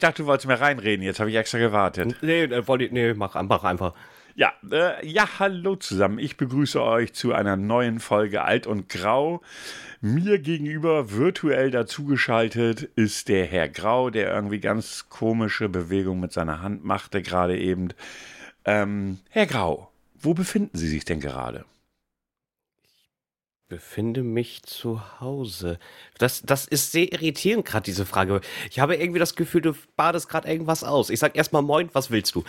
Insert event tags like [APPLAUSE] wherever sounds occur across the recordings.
Ich dachte, du wolltest mir reinreden. Jetzt habe ich extra gewartet. Nee, äh, wollte ich, nee, mach, mach einfach. Ja, äh, ja, hallo zusammen. Ich begrüße euch zu einer neuen Folge Alt und Grau. Mir gegenüber virtuell dazugeschaltet ist der Herr Grau, der irgendwie ganz komische Bewegungen mit seiner Hand machte gerade eben. Ähm, Herr Grau, wo befinden Sie sich denn gerade? Befinde mich zu Hause. Das, das ist sehr irritierend, gerade diese Frage. Ich habe irgendwie das Gefühl, du badest gerade irgendwas aus. Ich sag erstmal Moin, was willst du?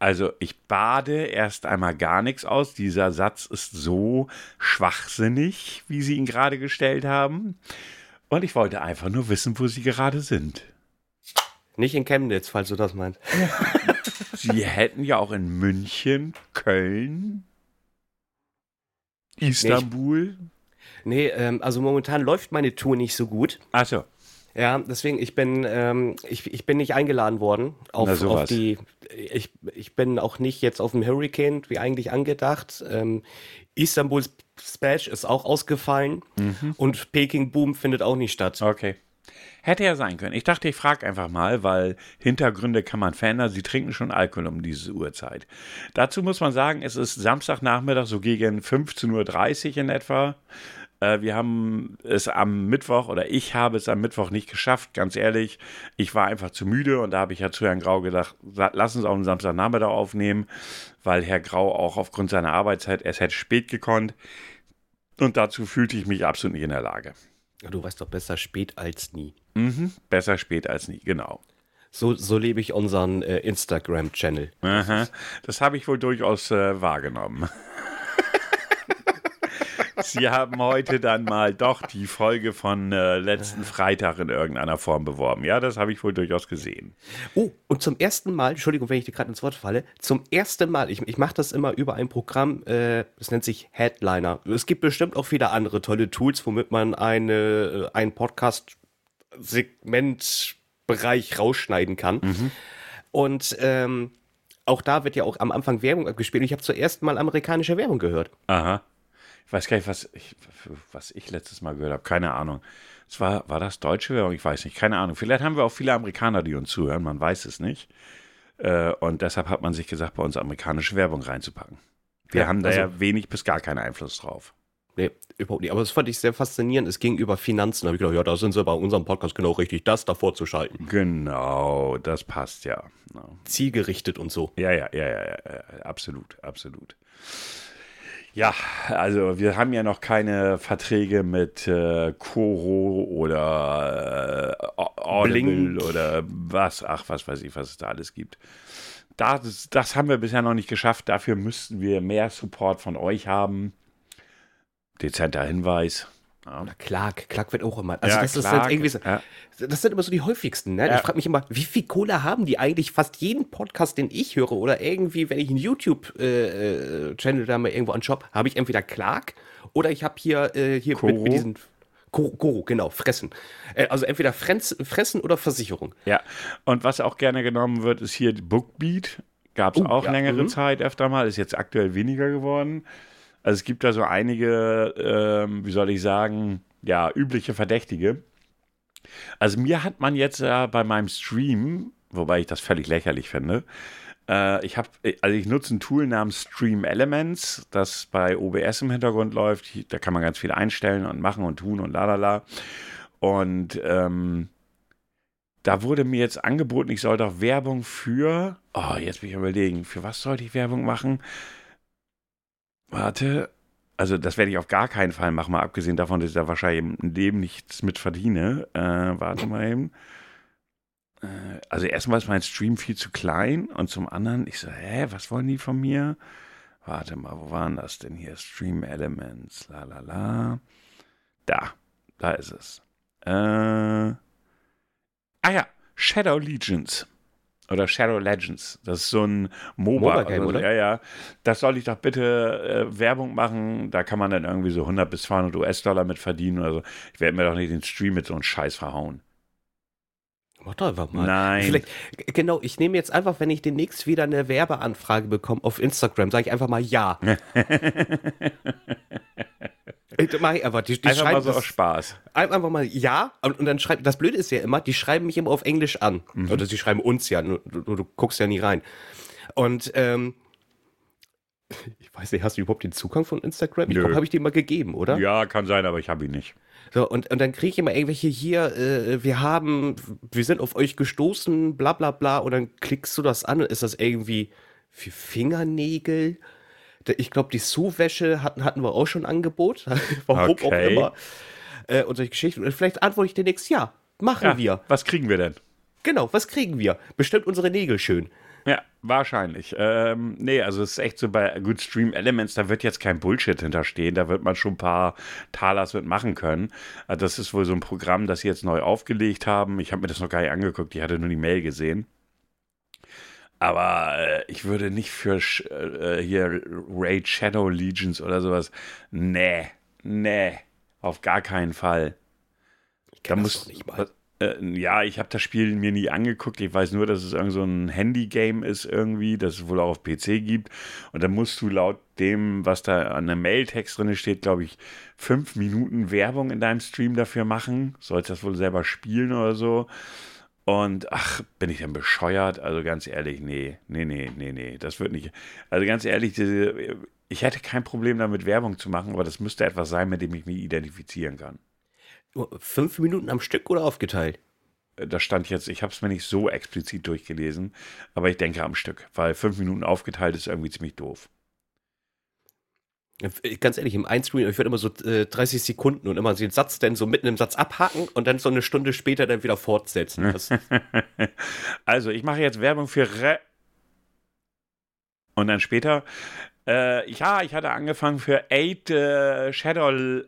Also, ich bade erst einmal gar nichts aus. Dieser Satz ist so schwachsinnig, wie Sie ihn gerade gestellt haben. Und ich wollte einfach nur wissen, wo Sie gerade sind. Nicht in Chemnitz, falls du das meinst. [LAUGHS] [LAUGHS] Sie hätten ja auch in München, Köln, Istanbul. Nee, ähm, also momentan läuft meine Tour nicht so gut. Ach so. Ja, deswegen, ich bin, ähm, ich, ich bin nicht eingeladen worden auf, auf die, ich, ich bin auch nicht jetzt auf dem Hurricane, wie eigentlich angedacht. Ähm, Istanbul Splash ist auch ausgefallen und Peking Boom findet auch nicht statt. Okay. Hätte ja sein können. Ich dachte, ich frage einfach mal, weil Hintergründe kann man verändern. Sie trinken schon Alkohol um diese Uhrzeit. Dazu muss man sagen, es ist Samstagnachmittag, so gegen 15.30 Uhr in etwa. Äh, Wir haben es am Mittwoch oder ich habe es am Mittwoch nicht geschafft, ganz ehrlich. Ich war einfach zu müde und da habe ich ja zu Herrn Grau gedacht, lass uns auch einen Samstagnachmittag aufnehmen, weil Herr Grau auch aufgrund seiner Arbeitszeit erst hätte spät gekonnt. Und dazu fühlte ich mich absolut nicht in der Lage. Du weißt doch besser spät als nie. Mhm, besser spät als nie, genau. So, so lebe ich unseren äh, Instagram-Channel. Das habe ich wohl durchaus äh, wahrgenommen. [LAUGHS] Sie haben heute dann mal doch die Folge von äh, letzten Freitag in irgendeiner Form beworben. Ja, das habe ich wohl durchaus gesehen. Oh, und zum ersten Mal, Entschuldigung, wenn ich dir gerade ins Wort falle, zum ersten Mal, ich, ich mache das immer über ein Programm, äh, das nennt sich Headliner. Es gibt bestimmt auch viele andere tolle Tools, womit man eine, äh, einen Podcast-Segmentbereich rausschneiden kann. Und ähm, auch da wird ja auch am Anfang Werbung abgespielt. Und ich habe zuerst mal amerikanische Werbung gehört. Aha. Ich weiß gar nicht, was ich, was ich letztes Mal gehört habe. Keine Ahnung. Es war, war das deutsche Werbung? Ich weiß nicht. Keine Ahnung. Vielleicht haben wir auch viele Amerikaner, die uns zuhören. Man weiß es nicht. Äh, und deshalb hat man sich gesagt, bei uns amerikanische Werbung reinzupacken. Wir Ja, haben da also- ja wenig bis gar keinen Einfluss drauf. Nee, überhaupt nicht. Aber das fand ich sehr faszinierend. Es ging über Finanzen. Da habe ich gedacht, ja, da sind sie bei unserem Podcast genau richtig, das davor zu schalten. Genau, das passt ja. Zielgerichtet und so. Ja, ja, ja, ja, ja, absolut, absolut. Ja, also wir haben ja noch keine Verträge mit äh, Coro oder äh, Audible Blink. oder was, ach, was weiß ich, was es da alles gibt. Das, das haben wir bisher noch nicht geschafft. Dafür müssten wir mehr Support von euch haben. Dezenter Hinweis. Ja. Oder Clark. Clark wird auch immer. Also Ja, das ist Clark, halt irgendwie so, ja. Das sind immer so die häufigsten. Ne? Ich frage mich immer, wie viel Kohle haben die eigentlich? Fast jeden Podcast, den ich höre oder irgendwie, wenn ich einen YouTube-Channel da mal irgendwo anschaue, habe ich entweder Clark oder ich habe hier, äh, hier mit, mit diesen Koro, genau, Fressen. Äh, also entweder Frenz, Fressen oder Versicherung. Ja, und was auch gerne genommen wird, ist hier Bookbeat. Gab es Oh, auch längere mhm. Zeit öfter mal, ist jetzt aktuell weniger geworden. Also es gibt da so einige, ähm, wie soll ich sagen, ja, übliche Verdächtige. Also mir hat man jetzt ja bei meinem Stream, wobei ich das völlig lächerlich finde, äh, ich habe, also ich nutze ein Tool namens Stream Elements, das bei OBS im Hintergrund läuft. Da kann man ganz viel einstellen und machen und tun und lalala. Und ähm, da wurde mir jetzt angeboten, ich soll doch Werbung für. Oh, jetzt bin ich überlegen, für was sollte ich Werbung machen? Warte. Also, das werde ich auf gar keinen Fall machen, mal abgesehen davon, dass ich da wahrscheinlich im Leben nichts mit verdiene. Äh, warte mal eben. Äh, also, erstmal ist mein Stream viel zu klein und zum anderen, ich so, hä, was wollen die von mir? Warte mal, wo waren das denn hier? Stream Elements, la la la. Da, da ist es. Äh. Ah ja, Shadow Legions. Oder Shadow Legends. Das ist so ein MOBA. MOBA-Game, oder? oder? Ja, ja. Das soll ich doch bitte äh, Werbung machen. Da kann man dann irgendwie so 100 bis 200 US-Dollar mit verdienen oder so. Ich werde mir doch nicht den Stream mit so einem Scheiß verhauen. Mach doch einfach mal. Nein. Vielleicht, genau, ich nehme jetzt einfach, wenn ich demnächst wieder eine Werbeanfrage bekomme auf Instagram, sage ich einfach mal ja. Ich- [LAUGHS] mach ich einfach. Die, die Einfach mal so das- aus Spaß. ein- einfach mal ja und, und dann schreibt das Blöde ist ja immer, die schreiben mich immer auf Englisch an. Mhm. Oder sie schreiben uns ja, du, du, du guckst ja nie rein. Und ähm, ich weiß nicht, hast du überhaupt den Zugang von Instagram? Ich glaube, habe ich dir mal gegeben, oder? Ja, kann sein, aber ich habe ihn nicht. So, und, und dann kriege ich immer irgendwelche hier, äh, wir haben, wir sind auf euch gestoßen, bla bla bla, und dann klickst du das an und ist das irgendwie für Fingernägel? Ich glaube, die Sue-Wäsche hatten, hatten wir auch schon Angebot. [LAUGHS] Warum auch Okay. immer. Äh, und solche Geschichten. Und vielleicht antworte ich dir nächstes Ja, machen Ja, wir. was kriegen wir denn? Genau, was kriegen wir? Bestimmt unsere Nägel schön. Ja, wahrscheinlich. Ähm, nee, also es ist echt so bei Good Stream Elements, da wird jetzt kein Bullshit hinterstehen, da wird man schon ein paar Talers mit machen können. Also das ist wohl so ein Programm, das sie jetzt neu aufgelegt haben. Ich habe mir das noch gar nicht angeguckt, ich hatte nur die Mail gesehen. Aber äh, ich würde nicht für äh, hier Raid Shadow Legions oder sowas. Nee, nee, auf gar keinen Fall. Ich Da kenn das muss nicht mal. Äh, ja, ich habe das Spiel mir nie angeguckt. Ich weiß nur, dass es irgend so ein Handy-Game ist irgendwie, das es wohl auch auf PC gibt. Und da musst du laut dem, was da an der Mailtext drin steht, glaube ich, fünf Minuten Werbung in deinem Stream dafür machen. Sollst das wohl selber spielen oder so. Und ach, bin ich denn bescheuert? Also ganz ehrlich, nee, nee, nee, nee, nee, das wird nicht. Also ganz ehrlich, diese, ich hätte kein Problem damit Werbung zu machen, aber das müsste etwas sein, mit dem ich mich identifizieren kann. Fünf Minuten am Stück oder aufgeteilt? da stand jetzt, ich habe es mir nicht so explizit durchgelesen, aber ich denke am Stück, weil fünf Minuten aufgeteilt ist irgendwie ziemlich doof. Äh, Ganz ehrlich, im Einscreen, ich würde immer so äh, 30 Sekunden und immer den Satz dann so mitten im Satz abhaken und dann so eine Stunde später dann wieder fortsetzen. [LAUGHS] Das, also, ich mache jetzt Werbung für Re und dann später, äh, ja, ich hatte angefangen für Eight äh, Shadow.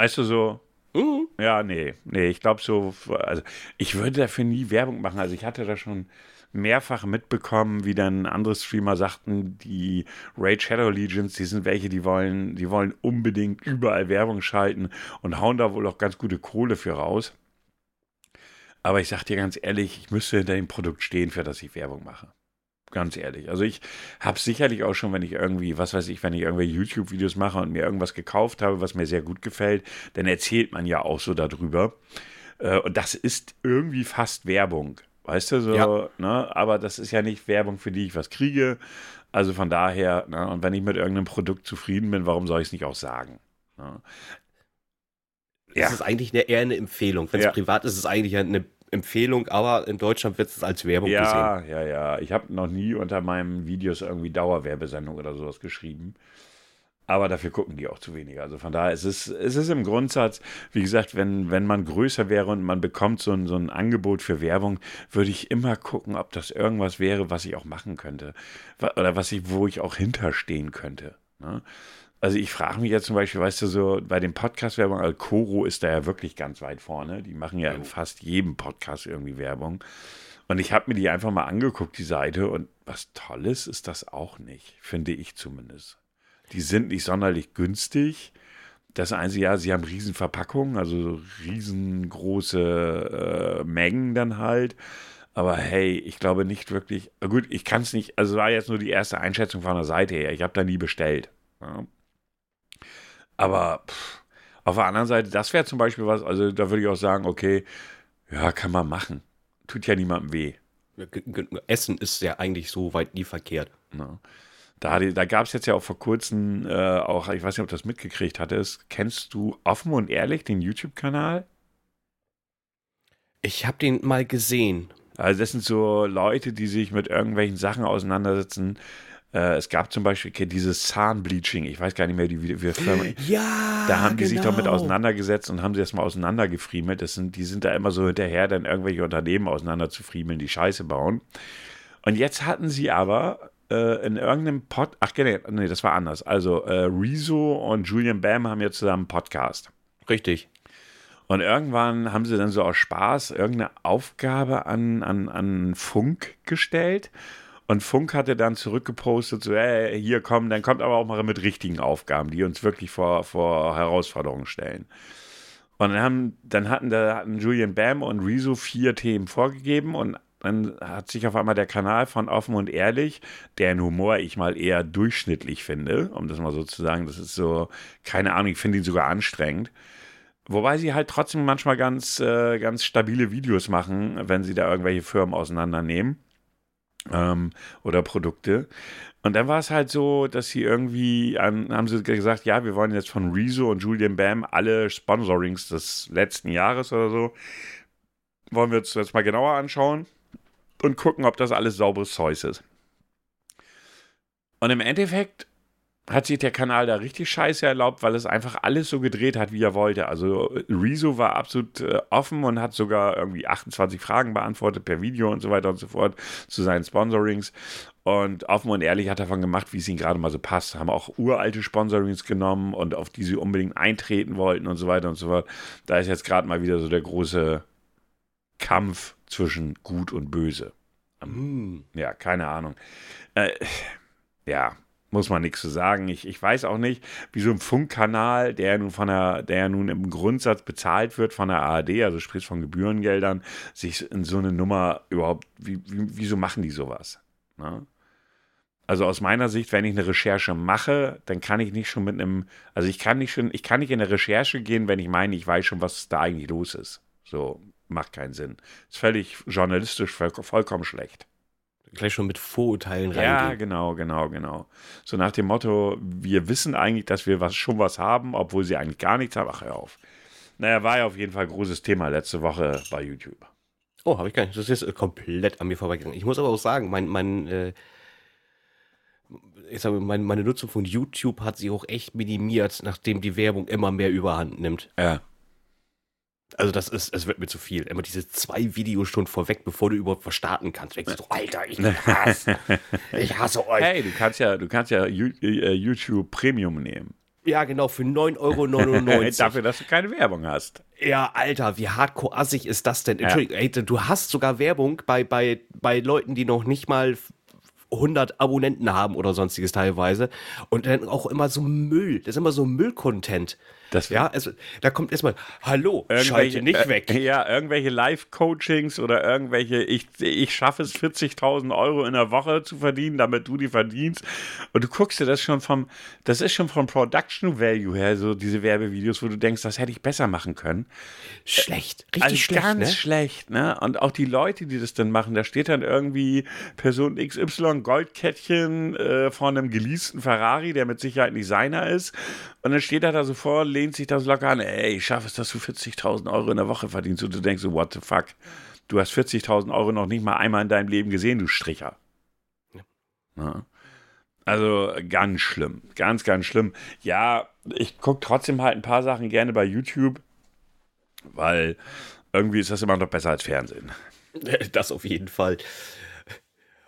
Weißt du so, Mhm. Ja, nee, nee, ich glaube so, also ich würde dafür nie Werbung machen. Also ich hatte da schon mehrfach mitbekommen, wie dann andere Streamer sagten, die Raid Shadow Legions, die sind welche, die wollen, die wollen unbedingt überall Werbung schalten und hauen da wohl auch ganz gute Kohle für raus. Aber ich sag dir ganz ehrlich, ich müsste hinter dem Produkt stehen, für das ich Werbung mache. Ganz ehrlich. Also ich habe sicherlich auch schon, wenn ich irgendwie, was weiß ich, wenn ich irgendwelche YouTube-Videos mache und mir irgendwas gekauft habe, was mir sehr gut gefällt, dann erzählt man ja auch so darüber. Äh, Und das ist irgendwie fast Werbung. Weißt du, so, Ja. ne? Aber das ist ja nicht Werbung, für die ich was kriege. Also von daher, ne? und wenn ich mit irgendeinem Produkt zufrieden bin, warum soll ich es nicht auch sagen? Ne? Ja. Es ist eigentlich eine, eher eine Empfehlung. Wenn es Ja. privat ist, ist es eigentlich eine Empfehlung, aber in Deutschland wird es als Werbung gesehen. Ja, ja, ja. Ich habe noch nie unter meinen Videos irgendwie Dauerwerbesendung oder sowas geschrieben. Aber dafür gucken die auch zu wenig. Also von daher ist es, es ist im Grundsatz, wie gesagt, wenn, wenn man größer wäre und man bekommt so ein, so ein Angebot für Werbung, würde ich immer gucken, ob das irgendwas wäre, was ich auch machen könnte. Oder was ich, wo ich auch hinterstehen könnte. Ne? Also ich frage mich jetzt zum Beispiel, weißt du, so bei den Podcast-Werbung, Alcoro ist da ja wirklich ganz weit vorne. Die machen ja in fast jedem Podcast irgendwie Werbung. Und ich habe mir die einfach mal angeguckt, die Seite, und was Tolles ist das auch nicht, finde ich zumindest. Die sind nicht sonderlich günstig. Das einzige, ja, sie haben riesen Verpackungen, also so riesengroße äh, Mengen dann halt. Aber hey, ich glaube nicht wirklich. Gut, ich kann es nicht. Also war jetzt nur die erste Einschätzung von der Seite her. Ich habe da nie bestellt. Ja. Aber pff, auf der anderen Seite, das wäre zum Beispiel was. Also da würde ich auch sagen, okay, ja, kann man machen. Tut ja niemandem weh. Essen ist ja eigentlich so weit nie verkehrt. Ne? Da, da gab es jetzt ja auch vor kurzem äh, auch, ich weiß nicht, ob du das mitgekriegt hattest, kennst du offen und ehrlich den YouTube-Kanal? Ich habe den mal gesehen. Also das sind so Leute, die sich mit irgendwelchen Sachen auseinandersetzen. Äh, es gab zum Beispiel dieses Zahnbleaching, ich weiß gar nicht mehr, die wie, wie Firma. Ja, Da haben die sich doch mit genau. auseinandergesetzt und haben sie das mal auseinandergefriemelt. Das sind, die sind da immer so hinterher, dann irgendwelche Unternehmen auseinander zu friemeln, die Scheiße bauen. Und jetzt hatten sie aber äh, in irgendeinem Pod, ach nee, nee, das war anders. Also äh, Rezo und Julian Bam haben ja zusammen einen Podcast. Richtig. Und irgendwann haben sie dann so aus Spaß irgendeine Aufgabe an, an, an Funk gestellt. Und Funk hatte dann zurückgepostet, so, hey, hier kommen, dann kommt aber auch mal mit richtigen Aufgaben, die uns wirklich vor, vor Herausforderungen stellen. Und dann, haben, dann hatten, da hatten Julian Bam und Rezo vier Themen vorgegeben und dann hat sich auf einmal der Kanal von Offen und Ehrlich, deren Humor ich mal eher durchschnittlich finde, um das mal so zu sagen, das ist so, keine Ahnung, ich finde ihn sogar anstrengend. Wobei sie halt trotzdem manchmal ganz, äh, ganz stabile Videos machen, wenn sie da irgendwelche Firmen auseinandernehmen ähm, oder Produkte. Und dann war es halt so, dass sie irgendwie, an, haben sie gesagt, ja, wir wollen jetzt von Rezo und Julian Bam alle Sponsorings des letzten Jahres oder so, wollen wir uns jetzt mal genauer anschauen und gucken, ob das alles sauberes Zeug ist. Und im Endeffekt hat sich der Kanal da richtig scheiße erlaubt, weil es einfach alles so gedreht hat, wie er wollte. Also Rezo war absolut äh, offen und hat sogar irgendwie 28 Fragen beantwortet per Video und so weiter und so fort zu seinen Sponsorings. Und offen und ehrlich hat er davon gemacht, wie es ihm gerade mal so passt. Haben auch uralte Sponsorings genommen und auf die sie unbedingt eintreten wollten und so weiter und so fort. Da ist jetzt gerade mal wieder so der große Kampf zwischen Gut und Böse. Mm. Ja, keine Ahnung. Äh, ja, muss man nichts zu sagen. Ich, ich weiß auch nicht, wie so ein Funkkanal, der nun von der, der nun im Grundsatz bezahlt wird von der ARD, also sprich von Gebührengeldern, sich in so eine Nummer überhaupt, wie, wie, wieso machen die sowas? Ne? Also aus meiner Sicht, wenn ich eine Recherche mache, dann kann ich nicht schon mit einem, also ich kann nicht schon, ich kann nicht in eine Recherche gehen, wenn ich meine, ich weiß schon, was da eigentlich los ist. So, macht keinen Sinn. Ist völlig journalistisch voll, vollkommen schlecht. Gleich schon mit Vorurteilen reingehen. Ja, genau, genau, genau. So nach dem Motto, wir wissen eigentlich, dass wir was, schon was haben, obwohl sie eigentlich gar nichts haben. Ach, hör auf. Naja, war ja auf jeden Fall ein großes Thema letzte Woche bei YouTube. Oh, habe ich gar nicht. Das ist komplett an mir vorbeigegangen. Ich muss aber auch sagen, mein, mein, äh, ich sage, meine, meine Nutzung von YouTube hat sich auch echt minimiert, nachdem die Werbung immer mehr Überhand nimmt. Ja. Also das ist, es wird mir zu viel. Immer diese zwei Videostunden vorweg, bevor du überhaupt was starten kannst. Denkst du, Alter, ich hasse, [LAUGHS] ich hasse euch. Hey, du kannst ja, du kannst ja äh, YouTube Premium nehmen. Ja, genau, für 9,99 Euro. [LAUGHS] Dafür, dass du keine Werbung hast. Ja, Alter, wie hardcore assig ist das denn? Entschuldigung, ja. ey, du hast sogar Werbung bei, bei, bei Leuten, die noch nicht mal 100 Abonnenten haben oder sonstiges teilweise. Und dann auch immer so Müll. Das ist immer so Müll-Content. Das ja, also da kommt erstmal, hallo, schalte nicht weg. Äh, ja, irgendwelche Live-Coachings oder irgendwelche, ich, ich schaffe es 40.000 Euro in der Woche zu verdienen, damit du die verdienst. Und du guckst dir das schon vom, das ist schon vom Production Value her, so diese Werbevideos, wo du denkst, das hätte ich besser machen können. Schlecht, richtig also schlecht. Ganz ne? schlecht, ne? Und auch die Leute, die das dann machen, da steht dann irgendwie Person XY Goldkettchen äh, von einem geleasten Ferrari, der mit Sicherheit nicht seiner ist. Und dann steht er da so vor, lehnt sich da so locker an, ey, ich schaffe es, dass du 40.000 Euro in der Woche verdienst. Und du denkst so, what the fuck? Du hast 40.000 Euro noch nicht mal einmal in deinem Leben gesehen, du Stricher. Ja. Also ganz schlimm, ganz, ganz schlimm. Ja, ich gucke trotzdem halt ein paar Sachen gerne bei YouTube, weil irgendwie ist das immer noch besser als Fernsehen. [LAUGHS] Das auf jeden Fall.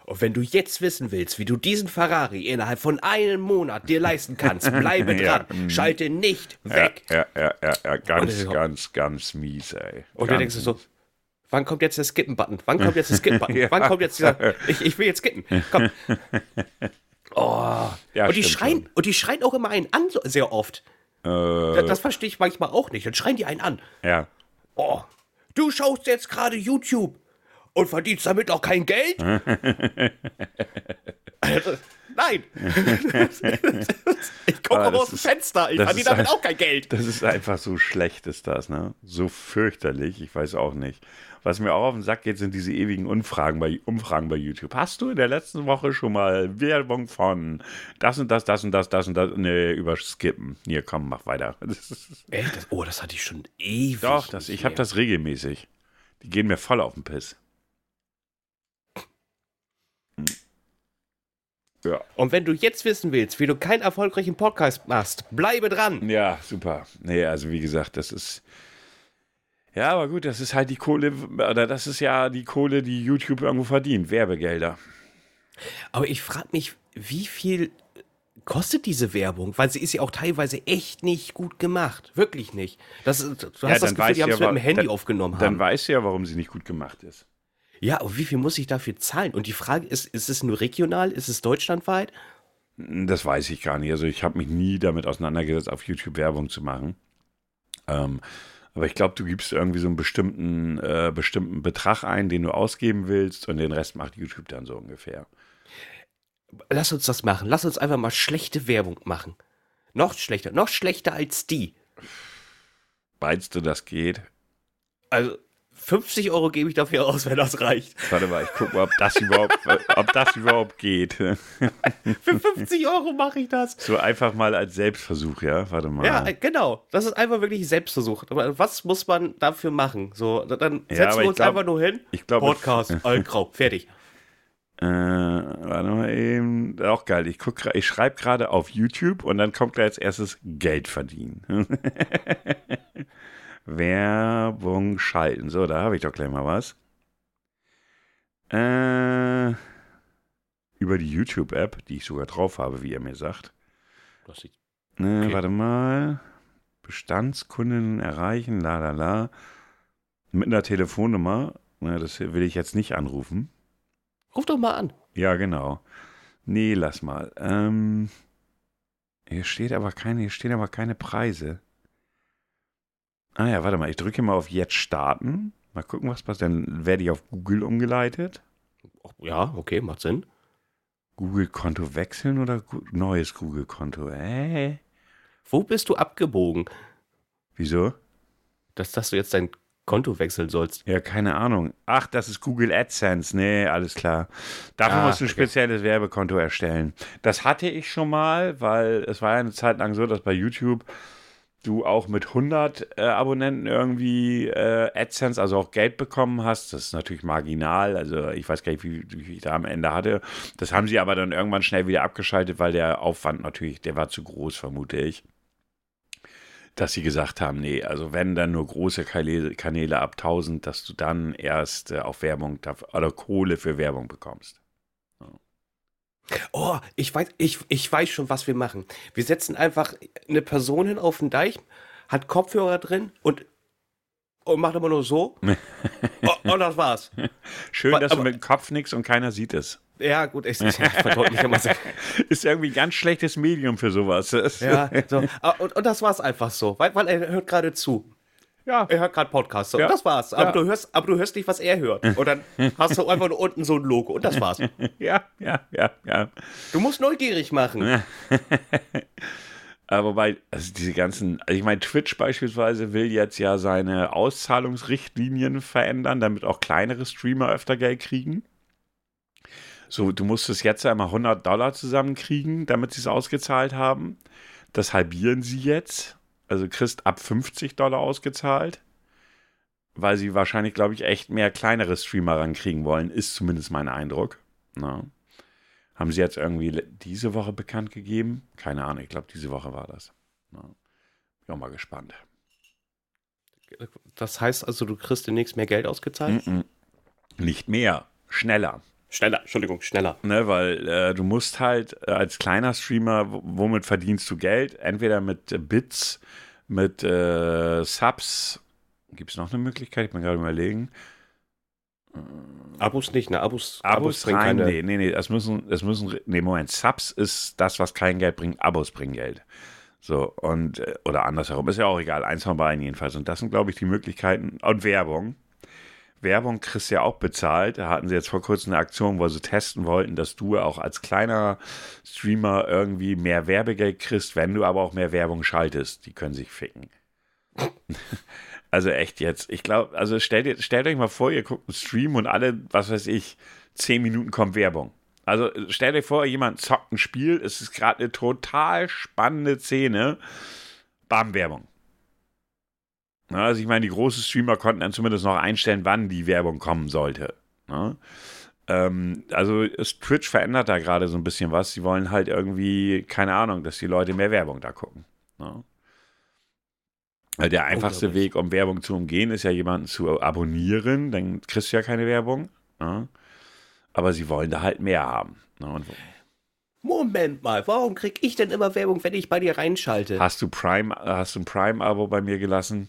Und wenn du jetzt wissen willst, wie du diesen Ferrari innerhalb von einem Monat dir leisten kannst, [LAUGHS] bleibe dran. Ja, Schalte nicht weg. Ja, ja, ja, ja, ganz, ganz, ganz mies, ey. Und dann denkst du so, wann kommt jetzt der Skippen-Button? Wann kommt jetzt der [LAUGHS] Skippen-Button? ja. Wann kommt jetzt dieser, [LAUGHS] ich, ich will jetzt skippen. Komm. Oh. Ja, und die schreien, schon. und die schreien auch immer einen an, so, sehr oft. Äh. Das, das verstehe ich manchmal auch nicht. Dann schreien die einen an. Ja. Oh, du schaust jetzt gerade YouTube und verdienst damit auch kein Geld? [LAUGHS] also, nein. [LAUGHS] ich komme aber aus dem Fenster. Ich verdiene damit auch kein Geld. Das ist einfach so schlecht, ist das, ne? So fürchterlich. Ich weiß auch nicht. Was mir auch auf den Sack geht, sind diese ewigen Umfragen bei, Umfragen bei YouTube. Hast du in der letzten Woche schon mal Werbung von das und das, das und das, das und das? Nee, überskippen. Hier, komm, mach weiter. [LAUGHS] Echt? oh, das hatte ich schon ewig. Doch, das, ich habe das regelmäßig. Die gehen mir voll auf den Piss. Ja. Und wenn du jetzt wissen willst, wie du keinen erfolgreichen Podcast machst, bleibe dran. Ja, super. Nee, also wie gesagt, das ist. Ja, aber gut, das ist halt die Kohle, oder das ist ja die Kohle, die YouTube irgendwo verdient, Werbegelder. Aber ich frage mich, wie viel kostet diese Werbung? Weil sie ist ja auch teilweise echt nicht gut gemacht. Wirklich nicht. Das, du hast ja, das Gefühl, die haben es ja, mit dem Handy dann, aufgenommen. Dann haben. weißt du ja, warum sie nicht gut gemacht ist. Ja, und wie viel muss ich dafür zahlen? Und die Frage ist, ist es nur regional? Ist es deutschlandweit? Das weiß ich gar nicht. Also ich habe mich nie damit auseinandergesetzt, auf YouTube Werbung zu machen. Ähm, Aber ich glaube, du gibst irgendwie so einen bestimmten, äh, bestimmten Betrag ein, den du ausgeben willst und den Rest macht YouTube dann so ungefähr. Lass uns das machen. Lass uns einfach mal schlechte Werbung machen. Noch schlechter, noch schlechter als die. Meinst du, das geht? Also 50 Euro gebe ich dafür aus, wenn das reicht. Warte mal, ich gucke mal, ob das überhaupt, [LAUGHS] ob das überhaupt geht. Für 50 Euro mache ich das. So einfach mal als Selbstversuch, ja? Warte mal. Ja, genau. Das ist einfach wirklich Selbstversuch. Was muss man dafür machen? So, dann Ja, setzen aber wir uns glaub- einfach nur hin. ich glaube- Podcast, [LAUGHS] Altgrau, fertig. Äh, warte mal eben. Auch geil. Ich, guck, ich schreibe gerade auf YouTube und dann kommt da als erstes Geld verdienen. [LAUGHS] Werbung schalten. So, da habe ich doch gleich mal was. Äh, über die YouTube-App, die ich sogar drauf habe, wie ihr mir sagt. Das sieht- Ne, Okay. Warte mal. Bestandskunden erreichen, la la la. Mit einer Telefonnummer. Ne, das will ich jetzt nicht anrufen. Ruf doch mal an. Ja, genau. Nee, lass mal. Ähm, hier steht aber keine, hier stehen aber keine Preise. Ah ja, warte mal, ich drücke mal auf Jetzt starten. Mal gucken, was passiert. Dann werde ich auf Google umgeleitet. Ja, okay, macht Sinn. Google-Konto wechseln oder neues Google-Konto? Äh? Wo bist du abgebogen, Wieso? dass, dass du jetzt dein Konto wechseln sollst? Ja, keine Ahnung. Ach, das ist Google AdSense. Nee, alles klar. Dafür Ah, musst du ein okay. spezielles Werbekonto erstellen. Das hatte ich schon mal, weil es war ja eine Zeit lang so, dass bei YouTube du auch mit 100 äh, Abonnenten irgendwie äh, AdSense, also auch Geld bekommen hast. Das ist natürlich marginal. Also ich weiß gar nicht, wie, wie ich da am Ende hatte. Das haben sie aber dann irgendwann schnell wieder abgeschaltet, weil der Aufwand natürlich, der war zu groß, vermute ich. Dass sie gesagt haben, nee, also wenn dann nur große Kanäle, ab 1000, dass du dann erst äh, auf Werbung oder Kohle für Werbung bekommst. Oh, ich weiß, ich, ich weiß schon, was wir machen. Wir setzen einfach eine Person hin auf den Deich, hat Kopfhörer drin und, und macht immer nur so. [LAUGHS] oh, und das war's. Schön, dass du aber- mit dem Kopf nix und keiner sieht es. Ja, gut, ich, ich verdeutliche so. Ist irgendwie ein ganz schlechtes Medium für sowas. Ja, so. Ah, Und, und das war's einfach so, weil, weil er hört gerade zu. Ja. Er hört gerade Podcasts. Ja. Und das war's. Aber, Ja. du hörst, aber du hörst nicht, was er hört. Und dann hast du einfach nur unten so ein Logo. Und das war's. [LAUGHS] ja, ja, ja, ja. Du musst neugierig machen. [LAUGHS] Aber wobei, also diese ganzen, also ich meine, Twitch beispielsweise will jetzt ja seine Auszahlungsrichtlinien verändern, damit auch kleinere Streamer öfter Geld kriegen. So, du musstest jetzt einmal 100 Dollar zusammenkriegen, damit sie es ausgezahlt haben. Das halbieren sie jetzt. Also kriegst ab 50 Dollar ausgezahlt. Weil sie wahrscheinlich, glaube ich, echt mehr kleinere Streamer rankriegen wollen, ist zumindest mein Eindruck. Na. Haben sie jetzt irgendwie diese Woche bekannt gegeben? Keine Ahnung, ich glaube, diese Woche war das. Na. Bin auch mal gespannt. Das heißt also, du kriegst demnächst mehr Geld ausgezahlt? Mm-mm. Nicht mehr, schneller. Schneller, Entschuldigung, schneller. Ne, weil äh, du musst halt äh, als kleiner Streamer, womit verdienst du Geld? Entweder mit äh, Bits, mit äh, Subs. Gibt es noch eine Möglichkeit? Ich bin gerade überlegen. Abos nicht, ne? Abos, Abos, bringen rein? keine. Nee, nee, nee, das müssen, das müssen, nee, Moment, Subs ist das, was kein Geld bringt, Abos bringen Geld. So, und, oder andersherum, ist ja auch egal, eins von beiden jedenfalls. Und das sind, glaube ich, die Möglichkeiten, und Werbung. Werbung kriegst du ja auch bezahlt. Da hatten sie jetzt vor kurzem eine Aktion, wo sie testen wollten, dass du auch als kleiner Streamer irgendwie mehr Werbegeld kriegst, wenn du aber auch mehr Werbung schaltest. Die können sich ficken. [LAUGHS] Also echt jetzt. Ich glaube, also stellt, stellt euch mal vor, ihr guckt einen Stream und alle, was weiß ich, zehn Minuten kommt Werbung. Also stellt euch vor, jemand zockt ein Spiel, es ist gerade eine total spannende Szene. Bam, Werbung. Na, also ich meine, die großen Streamer konnten dann zumindest noch einstellen, wann die Werbung kommen sollte. Na? Ähm, also ist Twitch verändert da gerade so ein bisschen was. Sie wollen halt irgendwie, keine Ahnung, dass die Leute mehr Werbung da gucken. Weil der einfachste. Weg, um Werbung zu umgehen, ist ja jemanden zu abonnieren. Dann kriegst du ja keine Werbung. Na? Aber sie wollen da halt mehr haben. Und Moment mal, warum krieg ich denn immer Werbung, wenn ich bei dir reinschalte? hast du Prime, hast du ein Prime-Abo bei mir gelassen?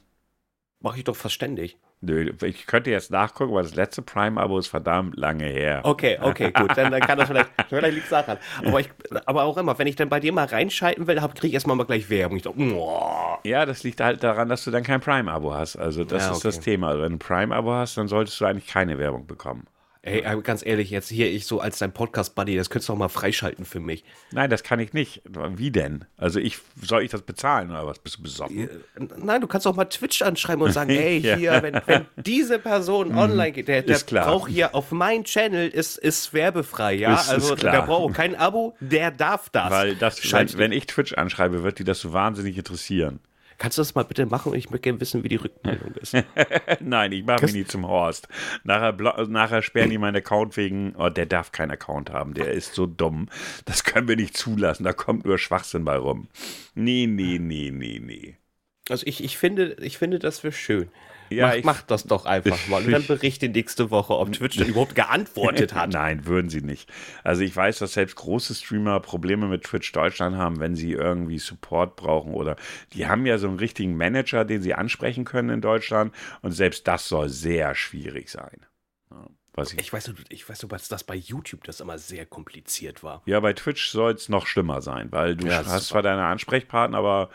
Mach ich doch verständig. Nö, ich könnte jetzt nachgucken, weil das letzte Prime-Abo ist verdammt lange her. Okay, okay, gut, dann, dann kann das vielleicht, [LAUGHS] vielleicht liegt daran. Aber, ich, aber auch immer, wenn ich dann bei dir mal reinschalten will, kriege ich erstmal mal gleich Werbung. Ich dachte. Ja, das liegt halt daran, dass du dann kein Prime-Abo hast. Also das Ja, ist okay. das Thema. Also wenn du ein Prime-Abo hast, dann solltest du eigentlich keine Werbung bekommen. Ey, ganz ehrlich, jetzt hier ich so als dein Podcast-Buddy, das könntest du auch mal freischalten für mich. Nein, das kann ich nicht. Wie denn? Also ich soll ich das bezahlen oder was? Bist du besoffen? Nein, du kannst auch mal Twitch anschreiben und sagen, [LAUGHS] ey, Ja. Mhm. hier, wenn, wenn diese Person [LAUGHS] online geht, der, der Ist klar. braucht hier auf meinem Channel, ist, ist werbefrei, ja? Ist- ist also klar. der braucht kein Abo, der darf das. Weil das, wenn, wenn ich Twitch anschreibe, wird die das so wahnsinnig interessieren. Kannst du das mal bitte machen? Ich möchte gerne wissen, wie die Rückmeldung ist. [LAUGHS] Nein, ich mache mich nie zum Horst. Nachher, nachher sperren die meinen Account wegen, oh, der darf keinen Account haben, der ist so dumm. Das können wir nicht zulassen, da kommt nur Schwachsinn bei rum. Nee, nee, nee, nee, nee. Also ich, ich, finde, ich finde, das wäre schön. Ja, mach, ich- mach das doch einfach [LAUGHS] mal. Und dann berichte nächste Woche, ob Twitch denn überhaupt geantwortet hat. [LAUGHS] Nein, würden sie nicht. Also ich weiß, dass selbst große Streamer Probleme mit Twitch Deutschland haben, wenn sie irgendwie Support brauchen oder die haben ja so einen richtigen Manager, den sie ansprechen können in Deutschland und selbst das soll sehr schwierig sein. Ja, was ich, Ich weiß, ich weiß nur, dass das bei YouTube das immer sehr kompliziert war. ja, bei Twitch soll es noch schlimmer sein, weil du Ja, hast zwar deine Ansprechpartner, aber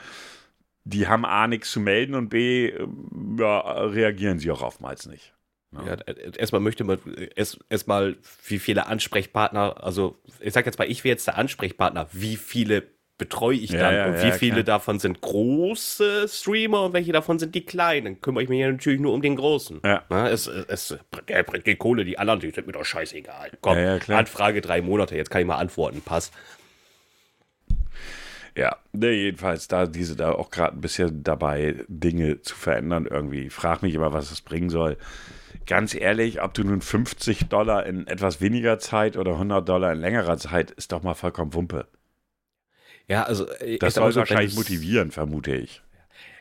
die haben A nichts zu melden und B ähm, ja, reagieren sie auch oftmals nicht. Ja, äh, erstmal möchte man äh, erst erstmal, wie viele Ansprechpartner, also ich sag jetzt mal, ich wäre jetzt der Ansprechpartner, wie viele betreue ich Ja, dann ja, und wie ja, viele klar. davon sind große Streamer und welche davon sind die kleinen? Dann kümmere ich mich ja natürlich nur um den großen. Ja. Na, es, es, der bringt die Kohle, die anderen, die sind mir doch scheißegal. Komm, Ja, ja. Anfrage drei Monate, jetzt kann ich mal antworten, pass. Ja, ne, jedenfalls, da diese da auch gerade ein bisschen dabei, Dinge zu verändern irgendwie. Ich frage mich immer, was es bringen soll. Ganz ehrlich, ob du nun 50 Dollar in etwas weniger Zeit oder 100 Dollar in längerer Zeit, ist doch mal vollkommen Wumpe. Ja, also äh, Das soll so, wahrscheinlich motivieren, vermute ich.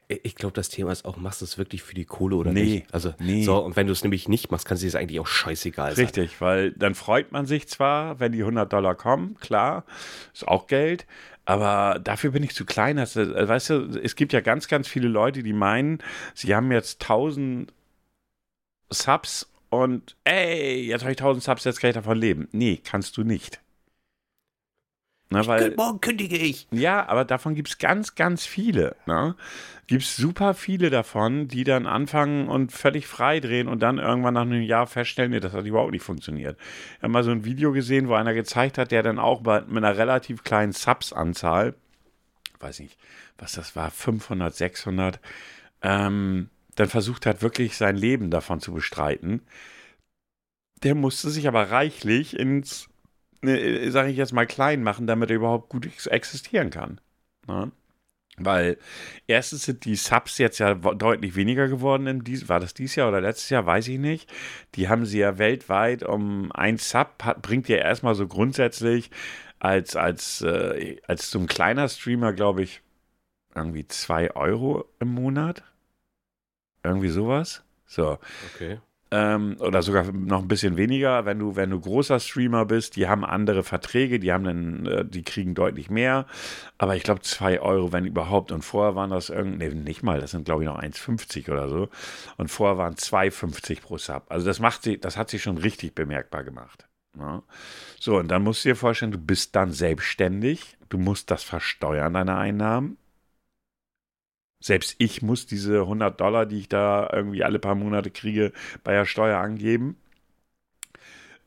Ich glaube, das Thema ist auch, machst du es wirklich für die Kohle oder Nee, nicht? Also, nee. so, und wenn du es nämlich nicht machst, kann es dir eigentlich auch scheißegal sein. Richtig, weil dann freut man sich zwar, wenn die 100 Dollar kommen, klar, ist auch Geld, aber dafür bin ich zu klein. Das, äh, weißt du, es gibt ja ganz, ganz viele Leute, die meinen, sie haben jetzt 1000 Subs und ey, jetzt habe ich 1000 Subs, jetzt kann ich davon leben. Nee, kannst du nicht. Na, weil, Morgen kündige ich. ja, aber davon gibt es ganz, ganz viele. Ne? Gibt es super viele davon, die dann anfangen und völlig frei drehen und dann irgendwann nach einem Jahr feststellen, nee, das hat überhaupt nicht funktioniert. Ich habe mal so ein Video gesehen, wo einer gezeigt hat, der dann auch bei, mit einer relativ kleinen Subs-Anzahl, weiß nicht, was das war, 500, 600, ähm, dann versucht hat, wirklich sein Leben davon zu bestreiten. Der musste sich aber reichlich ins ne, sage ich jetzt mal, klein machen, damit er überhaupt gut ex existieren kann. Ne? Weil erstens sind die Subs jetzt ja deutlich weniger geworden. In dies, war das dieses Jahr oder letztes Jahr, weiß ich nicht. Die haben sie ja weltweit um ein Sub, hat, bringt ja erstmal so grundsätzlich als, als, äh, als so ein kleiner Streamer, glaube ich, irgendwie zwei Euro im Monat. Irgendwie sowas. So. Okay. Ähm, oder sogar noch ein bisschen weniger, wenn du, wenn du großer Streamer bist, die haben andere Verträge, die haben dann, äh, die kriegen deutlich mehr. Aber ich glaube, 2 Euro, wenn überhaupt. Und vorher waren das irgendwie, nee, nicht mal, das sind glaube ich noch 1,50 oder so. Und vorher waren 2,50 pro Sub. Also das macht sie, das hat sich schon richtig bemerkbar gemacht. Ja. So, und dann musst du dir vorstellen, du bist dann selbstständig, du musst das versteuern, deine Einnahmen. Selbst ich muss diese 100 Dollar, die ich da irgendwie alle paar Monate kriege, bei der Steuer angeben.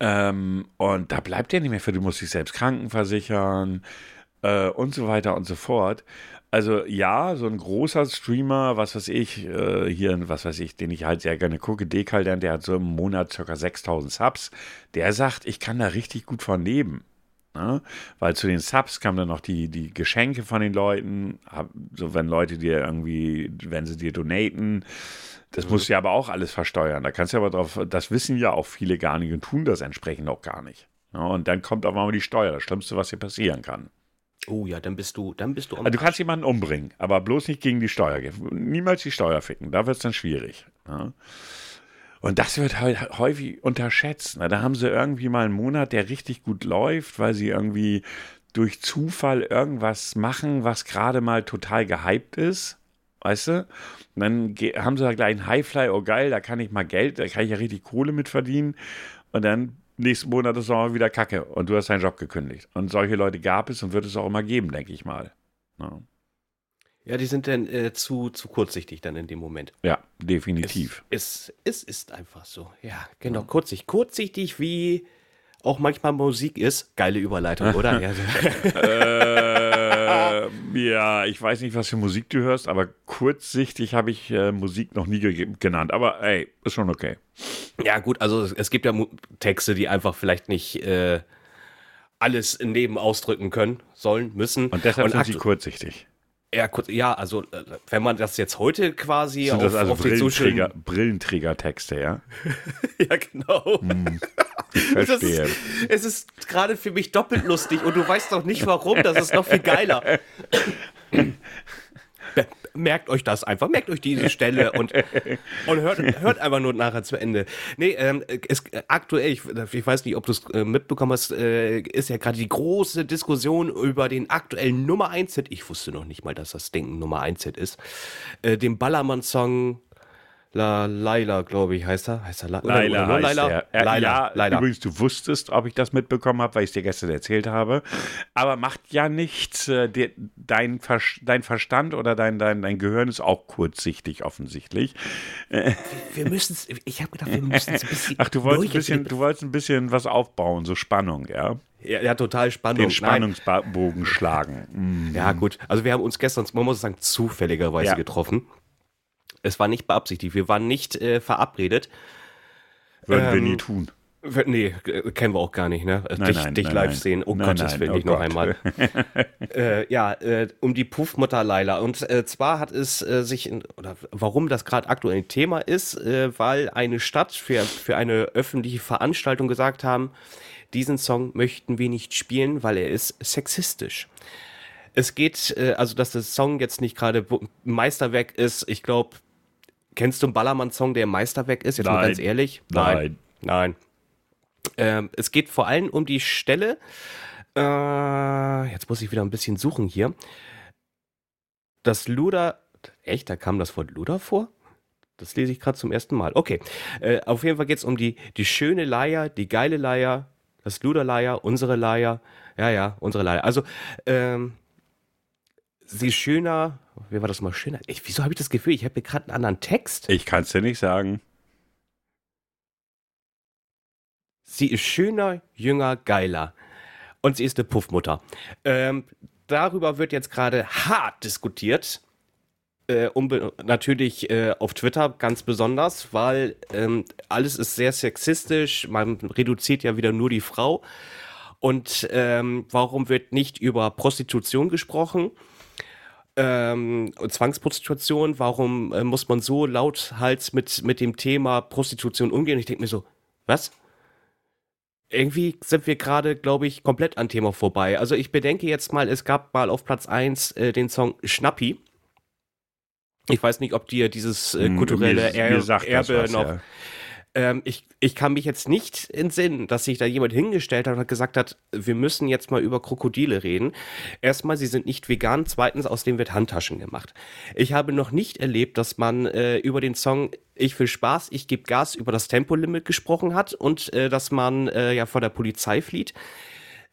Ähm, und da bleibt ja nicht mehr für, du musst dich selbst krankenversichern äh, und so weiter und so fort. Also ja, so ein großer Streamer, was weiß ich, äh, hier, was weiß ich, den ich halt sehr gerne gucke, Dekaldern, der hat so im Monat ca. 6000 Subs, der sagt, ich kann da richtig gut von leben. Ne? Weil zu den Subs kamen dann noch die, die Geschenke von den Leuten, so wenn Leute dir irgendwie, wenn sie dir donaten, das musst du ja aber auch alles versteuern. Da kannst du aber drauf, das wissen ja auch viele gar nicht und tun das entsprechend auch gar nicht. Ja, und dann kommt auf einmal die Steuer, das Schlimmste, was dir passieren kann. Oh ja, dann bist du, dann bist du Also du kannst jemanden umbringen, aber bloß nicht gegen die Steuer. Niemals die Steuer ficken, da wird es dann schwierig. Ja. Und das wird halt häufig unterschätzt. Na, da haben sie irgendwie mal einen Monat, der richtig gut läuft, weil sie irgendwie durch Zufall irgendwas machen, was gerade mal total gehypt ist. Weißt du? Und dann haben sie da gleich einen Highfly, oh geil, da kann ich mal Geld, da kann ich ja richtig Kohle mit verdienen. Und dann nächsten Monat ist auch wieder Kacke und du hast deinen Job gekündigt. Und solche Leute gab es und wird es auch immer geben, denke ich mal. Ja. Ja, die sind dann äh, zu, zu kurzsichtig dann in dem Moment. Ja, definitiv. Es, es, es ist einfach so. Ja, genau. Kurzsichtig. Kurzsichtig wie auch manchmal Musik ist. Geile Überleitung, [LAUGHS] oder? ja, äh, ja, ich weiß nicht, was für Musik du hörst, aber kurzsichtig habe ich äh, Musik noch nie ge genannt. Aber ey, ist schon okay. Ja, gut, also es, es gibt ja Mu Texte, die einfach vielleicht nicht äh, alles im Leben ausdrücken können, sollen, müssen. Und deshalb Und sind sie kurzsichtig. Ja, kurz, ja, also äh, wenn man das jetzt heute quasi Sind auf, das also auf Brillenträger. Brillenträgertexte, ja? [LAUGHS] ja, genau. Hm. [LAUGHS] Ist, es ist gerade für mich doppelt lustig und du weißt doch nicht warum, das ist noch viel geiler. [LAUGHS] merkt euch das einfach, merkt euch diese Stelle und, und hört, hört einfach nur nachher zu Ende. Nee, ähm, es, aktuell, ich, ich weiß nicht, ob du es äh, mitbekommen hast, äh, ist ja gerade die große Diskussion über den aktuellen Nummer 1 Hit. Ich wusste noch nicht mal, dass das Ding Nummer 1 Hit ist. Äh, den Ballermann-Song La Laila, glaube ich, heißt er. Heißt er La Laila? Oder, oder Laila? Er. Er, Laila, ja, Laila. Übrigens, du wusstest, ob ich das mitbekommen habe, weil ich es dir gestern erzählt habe. Aber macht ja nichts. Äh, dein, dein Verstand oder dein, dein, dein Gehirn ist auch kurzsichtig, offensichtlich. Wir, wir müssen es, ich habe gedacht, wir [LAUGHS] müssen es ein bisschen. Ach, du wolltest ein bisschen, du wolltest ein bisschen was aufbauen, so Spannung, ja? Ja, ja, total Spannung. Den Spannungsbogen schlagen. Mhm. Ja, gut. Also wir haben uns gestern, man muss sagen, zufälligerweise ja. getroffen. Es war nicht beabsichtigt. Wir waren nicht äh, verabredet. Würden ähm, wir nie tun. Nee, kennen wir auch gar nicht, ne? Nein, dich, nein, dich nein, live sehen. Oh Gott, das will oh ich noch einmal. [LAUGHS] äh, ja, äh, um die Puffmutter Laila. Und äh, zwar hat es äh, sich, in, oder warum das gerade aktuell ein Thema ist, äh, weil eine Stadt für, für eine öffentliche Veranstaltung gesagt haben, diesen Song möchten wir nicht spielen, weil er ist sexistisch. Es geht, äh, also dass der Song jetzt nicht gerade Meisterwerk ist, ich glaube, Kennst du einen Ballermann-Song, der Meisterwerk ist? Jetzt Nein. mal ganz ehrlich. Nein. Nein. Ähm, es geht vor allem um die Stelle. Äh, jetzt muss ich wieder ein bisschen suchen hier. Das Luder. Echt, da kam das Wort Luder vor? Das lese ich gerade zum ersten Mal. Okay. Äh, auf jeden Fall geht es um die, die schöne Leier, die geile Leier, das Luderleier, unsere Leier. Ja, ja, unsere Leier. Also, ähm, sie schöner, wie war das mal schöner? Ich, wieso habe ich das Gefühl, ich habe gerade einen anderen Text? Ich kann es dir nicht sagen. Sie ist schöner, jünger, geiler. Und sie ist eine Puffmutter. Ähm, darüber wird jetzt gerade hart diskutiert. Äh, natürlich äh, auf Twitter ganz besonders, weil ähm, alles ist sehr sexistisch. Man reduziert ja wieder nur die Frau. Und ähm, warum wird nicht über Prostitution gesprochen? Ähm, Zwangsprostitution, warum äh, muss man so lauthals mit, mit dem Thema Prostitution umgehen? Ich denke mir so, was? Irgendwie sind wir gerade, glaube ich, komplett an Thema vorbei. Also ich bedenke jetzt mal, es gab mal auf Platz 1 äh, den Song Schnappi. Ich weiß nicht, ob dir dieses äh, hm, kulturelle mir, mir Erbe was, noch. Ja. Ähm, ich, ich kann mich jetzt nicht entsinnen, dass sich da jemand hingestellt hat und gesagt hat, wir müssen jetzt mal über Krokodile reden. Erstmal, sie sind nicht vegan. Zweitens, aus dem wird Handtaschen gemacht. Ich habe noch nicht erlebt, dass man äh, über den Song Ich will Spaß, ich gebe Gas über das Tempolimit gesprochen hat und äh, dass man äh, ja vor der Polizei flieht.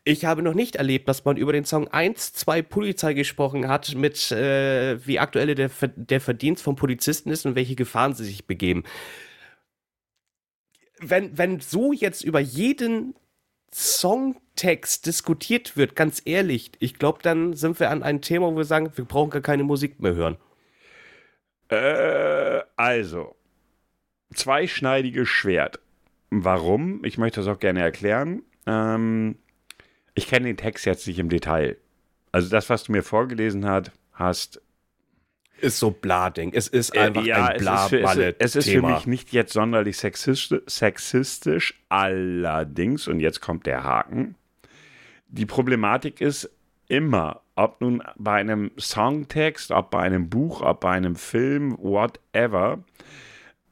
Ich habe noch nicht erlebt, dass man über den Song 1, 2 Polizei gesprochen hat, mit äh, wie aktuelle der, der Verdienst von Polizisten ist und welche Gefahren sie sich begeben wenn, wenn so jetzt über jeden Songtext diskutiert wird, ganz ehrlich, ich glaube, dann sind wir an einem Thema, wo wir sagen, wir brauchen gar keine Musik mehr hören. Äh, also, zweischneidiges Schwert. Warum? Ich möchte das auch gerne erklären. Ähm, ich kenne den Text jetzt nicht im Detail. Also das, was du mir vorgelesen hat, hast, ist so Blading. Es ist äh, einfach ja, ein Blaballe. Es, es, es ist für mich nicht jetzt sonderlich sexistisch, sexistisch, allerdings, und jetzt kommt der Haken. Die Problematik ist immer, ob nun bei einem Songtext, ob bei einem Buch, ob bei einem Film, whatever,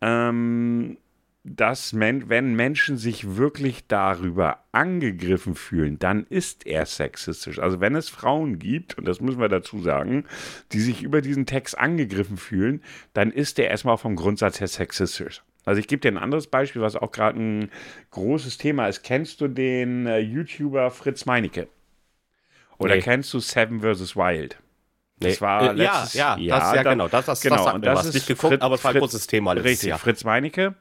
ähm, dass men wenn Menschen sich wirklich darüber angegriffen fühlen, dann ist er sexistisch. Also wenn es Frauen gibt, und das müssen wir dazu sagen, die sich über diesen Text angegriffen fühlen, dann ist er erstmal vom Grundsatz her sexistisch. Also ich gebe dir ein anderes Beispiel, was auch gerade ein großes Thema ist. Kennst du den äh, YouTuber Fritz Meinecke? Oder nee. kennst du Seven vs. Wild? Das war äh, letztes, ja, ja, das, ja, genau. Das, das, genau. Das, und das ist nicht geguckt, Fritz, aber es war ein großes Thema letztes richtig, Jahr. Fritz Meinecke.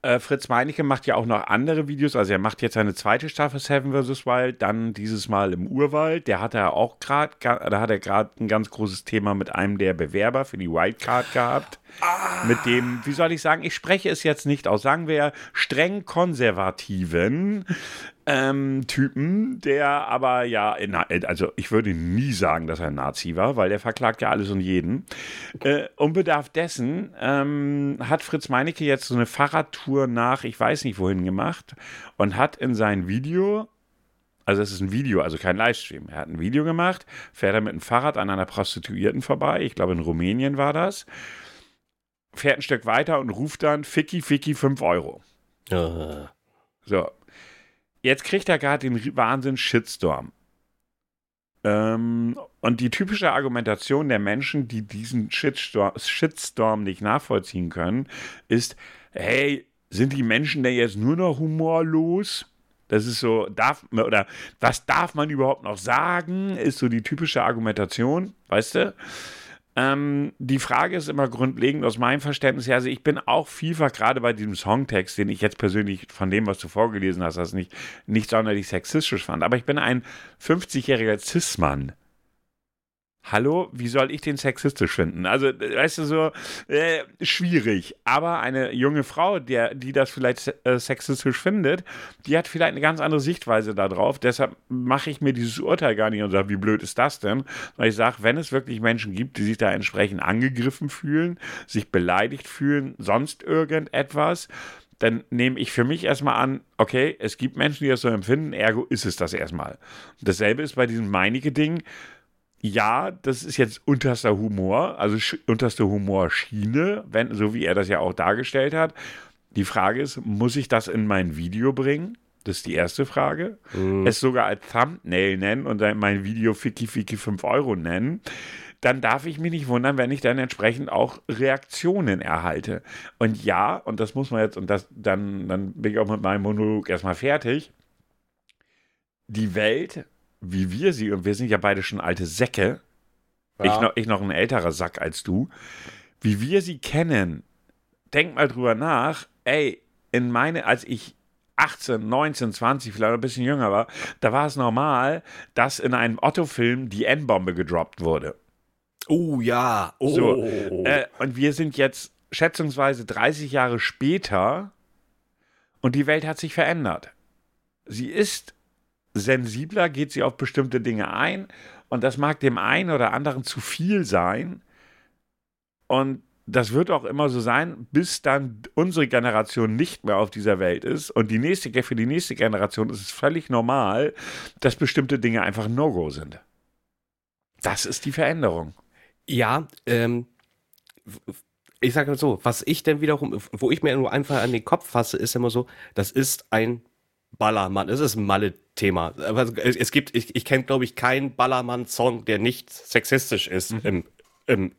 Äh, Fritz Meinecke macht ja auch noch andere Videos. Also er macht jetzt seine zweite Staffel Seven vs. Wild, dann dieses Mal im Urwald. Der hat er auch gerade, da hat er gerade ein ganz großes Thema mit einem der Bewerber für die Wildcard gehabt. Ah. Mit dem, wie soll ich sagen, ich spreche es jetzt nicht aus, sagen wir streng konservativen ähm, Typen, der aber ja, also ich würde nie sagen, dass er ein Nazi war, weil der verklagt ja alles und jeden. Äh, unbedarf dessen ähm, hat Fritz Meinecke jetzt so eine Fahrradtour nach, ich weiß nicht wohin gemacht und hat in sein Video also es ist ein Video, also kein Livestream. Er hat ein Video gemacht, fährt er mit dem Fahrrad an einer Prostituierten vorbei, ich glaube in Rumänien war das, fährt ein Stück weiter und ruft dann Ficky Ficky 5 Euro. Uh. So, Jetzt kriegt er gerade den Wahnsinn Shitstorm. Ähm, und die typische Argumentation der Menschen, die diesen Shitstorm, Shitstorm nicht nachvollziehen können, ist: Hey, sind die Menschen denn jetzt nur noch humorlos? Das ist so, darf oder was darf man überhaupt noch sagen? Ist so die typische Argumentation, weißt du? Ähm, die Frage ist immer grundlegend aus meinem Verständnis her. Also ich bin auch vielfach gerade bei diesem Songtext, den ich jetzt persönlich von dem, was du vorgelesen hast, das nicht, nicht sonderlich sexistisch fand. Aber ich bin ein 50-jähriger Cis-Mann hallo, wie soll ich den sexistisch finden? Also, weißt du, so äh, schwierig. Aber eine junge Frau, der, die das vielleicht äh, sexistisch findet, die hat vielleicht eine ganz andere Sichtweise darauf. Deshalb mache ich mir dieses Urteil gar nicht und sage, wie blöd ist das denn? Weil ich sage, wenn es wirklich Menschen gibt, die sich da entsprechend angegriffen fühlen, sich beleidigt fühlen, sonst irgendetwas, dann nehme ich für mich erstmal an, okay, es gibt Menschen, die das so empfinden, ergo ist es das erstmal. Dasselbe ist bei diesem Meinige-Ding ja, das ist jetzt unterster Humor, also unterste Humorschiene, wenn, so wie er das ja auch dargestellt hat. Die Frage ist, muss ich das in mein Video bringen? Das ist die erste Frage. Mhm. Es sogar als Thumbnail nennen und dann mein Video Ficky Ficky 5 Euro nennen. Dann darf ich mich nicht wundern, wenn ich dann entsprechend auch Reaktionen erhalte. Und ja, und das muss man jetzt, und das, dann, dann bin ich auch mit meinem Monolog erstmal fertig. Die Welt wie wir sie, und wir sind ja beide schon alte Säcke, ja. ich, noch, ich noch ein älterer Sack als du, wie wir sie kennen, denk mal drüber nach, ey, in meine, als ich 18, 19, 20, vielleicht ein bisschen jünger war, da war es normal, dass in einem Otto-Film die N-Bombe gedroppt wurde. Oh ja, oh. So, äh, und wir sind jetzt schätzungsweise 30 Jahre später und die Welt hat sich verändert. Sie ist sensibler, geht sie auf bestimmte Dinge ein und das mag dem einen oder anderen zu viel sein und das wird auch immer so sein, bis dann unsere Generation nicht mehr auf dieser Welt ist. Und die nächste, für die nächste Generation ist es völlig normal, dass bestimmte Dinge einfach No-Go sind. Das ist die Veränderung. Ja, ähm, ich sage mal so, was ich denn wiederum, wo ich mir nur einfach an den Kopf fasse, ist immer so, das ist ein Ballermann. Es ist ein Malle-Thema. Es gibt, ich, ich kenne, glaube ich, keinen Ballermann-Song, der nicht sexistisch ist. Mhm. Im, im,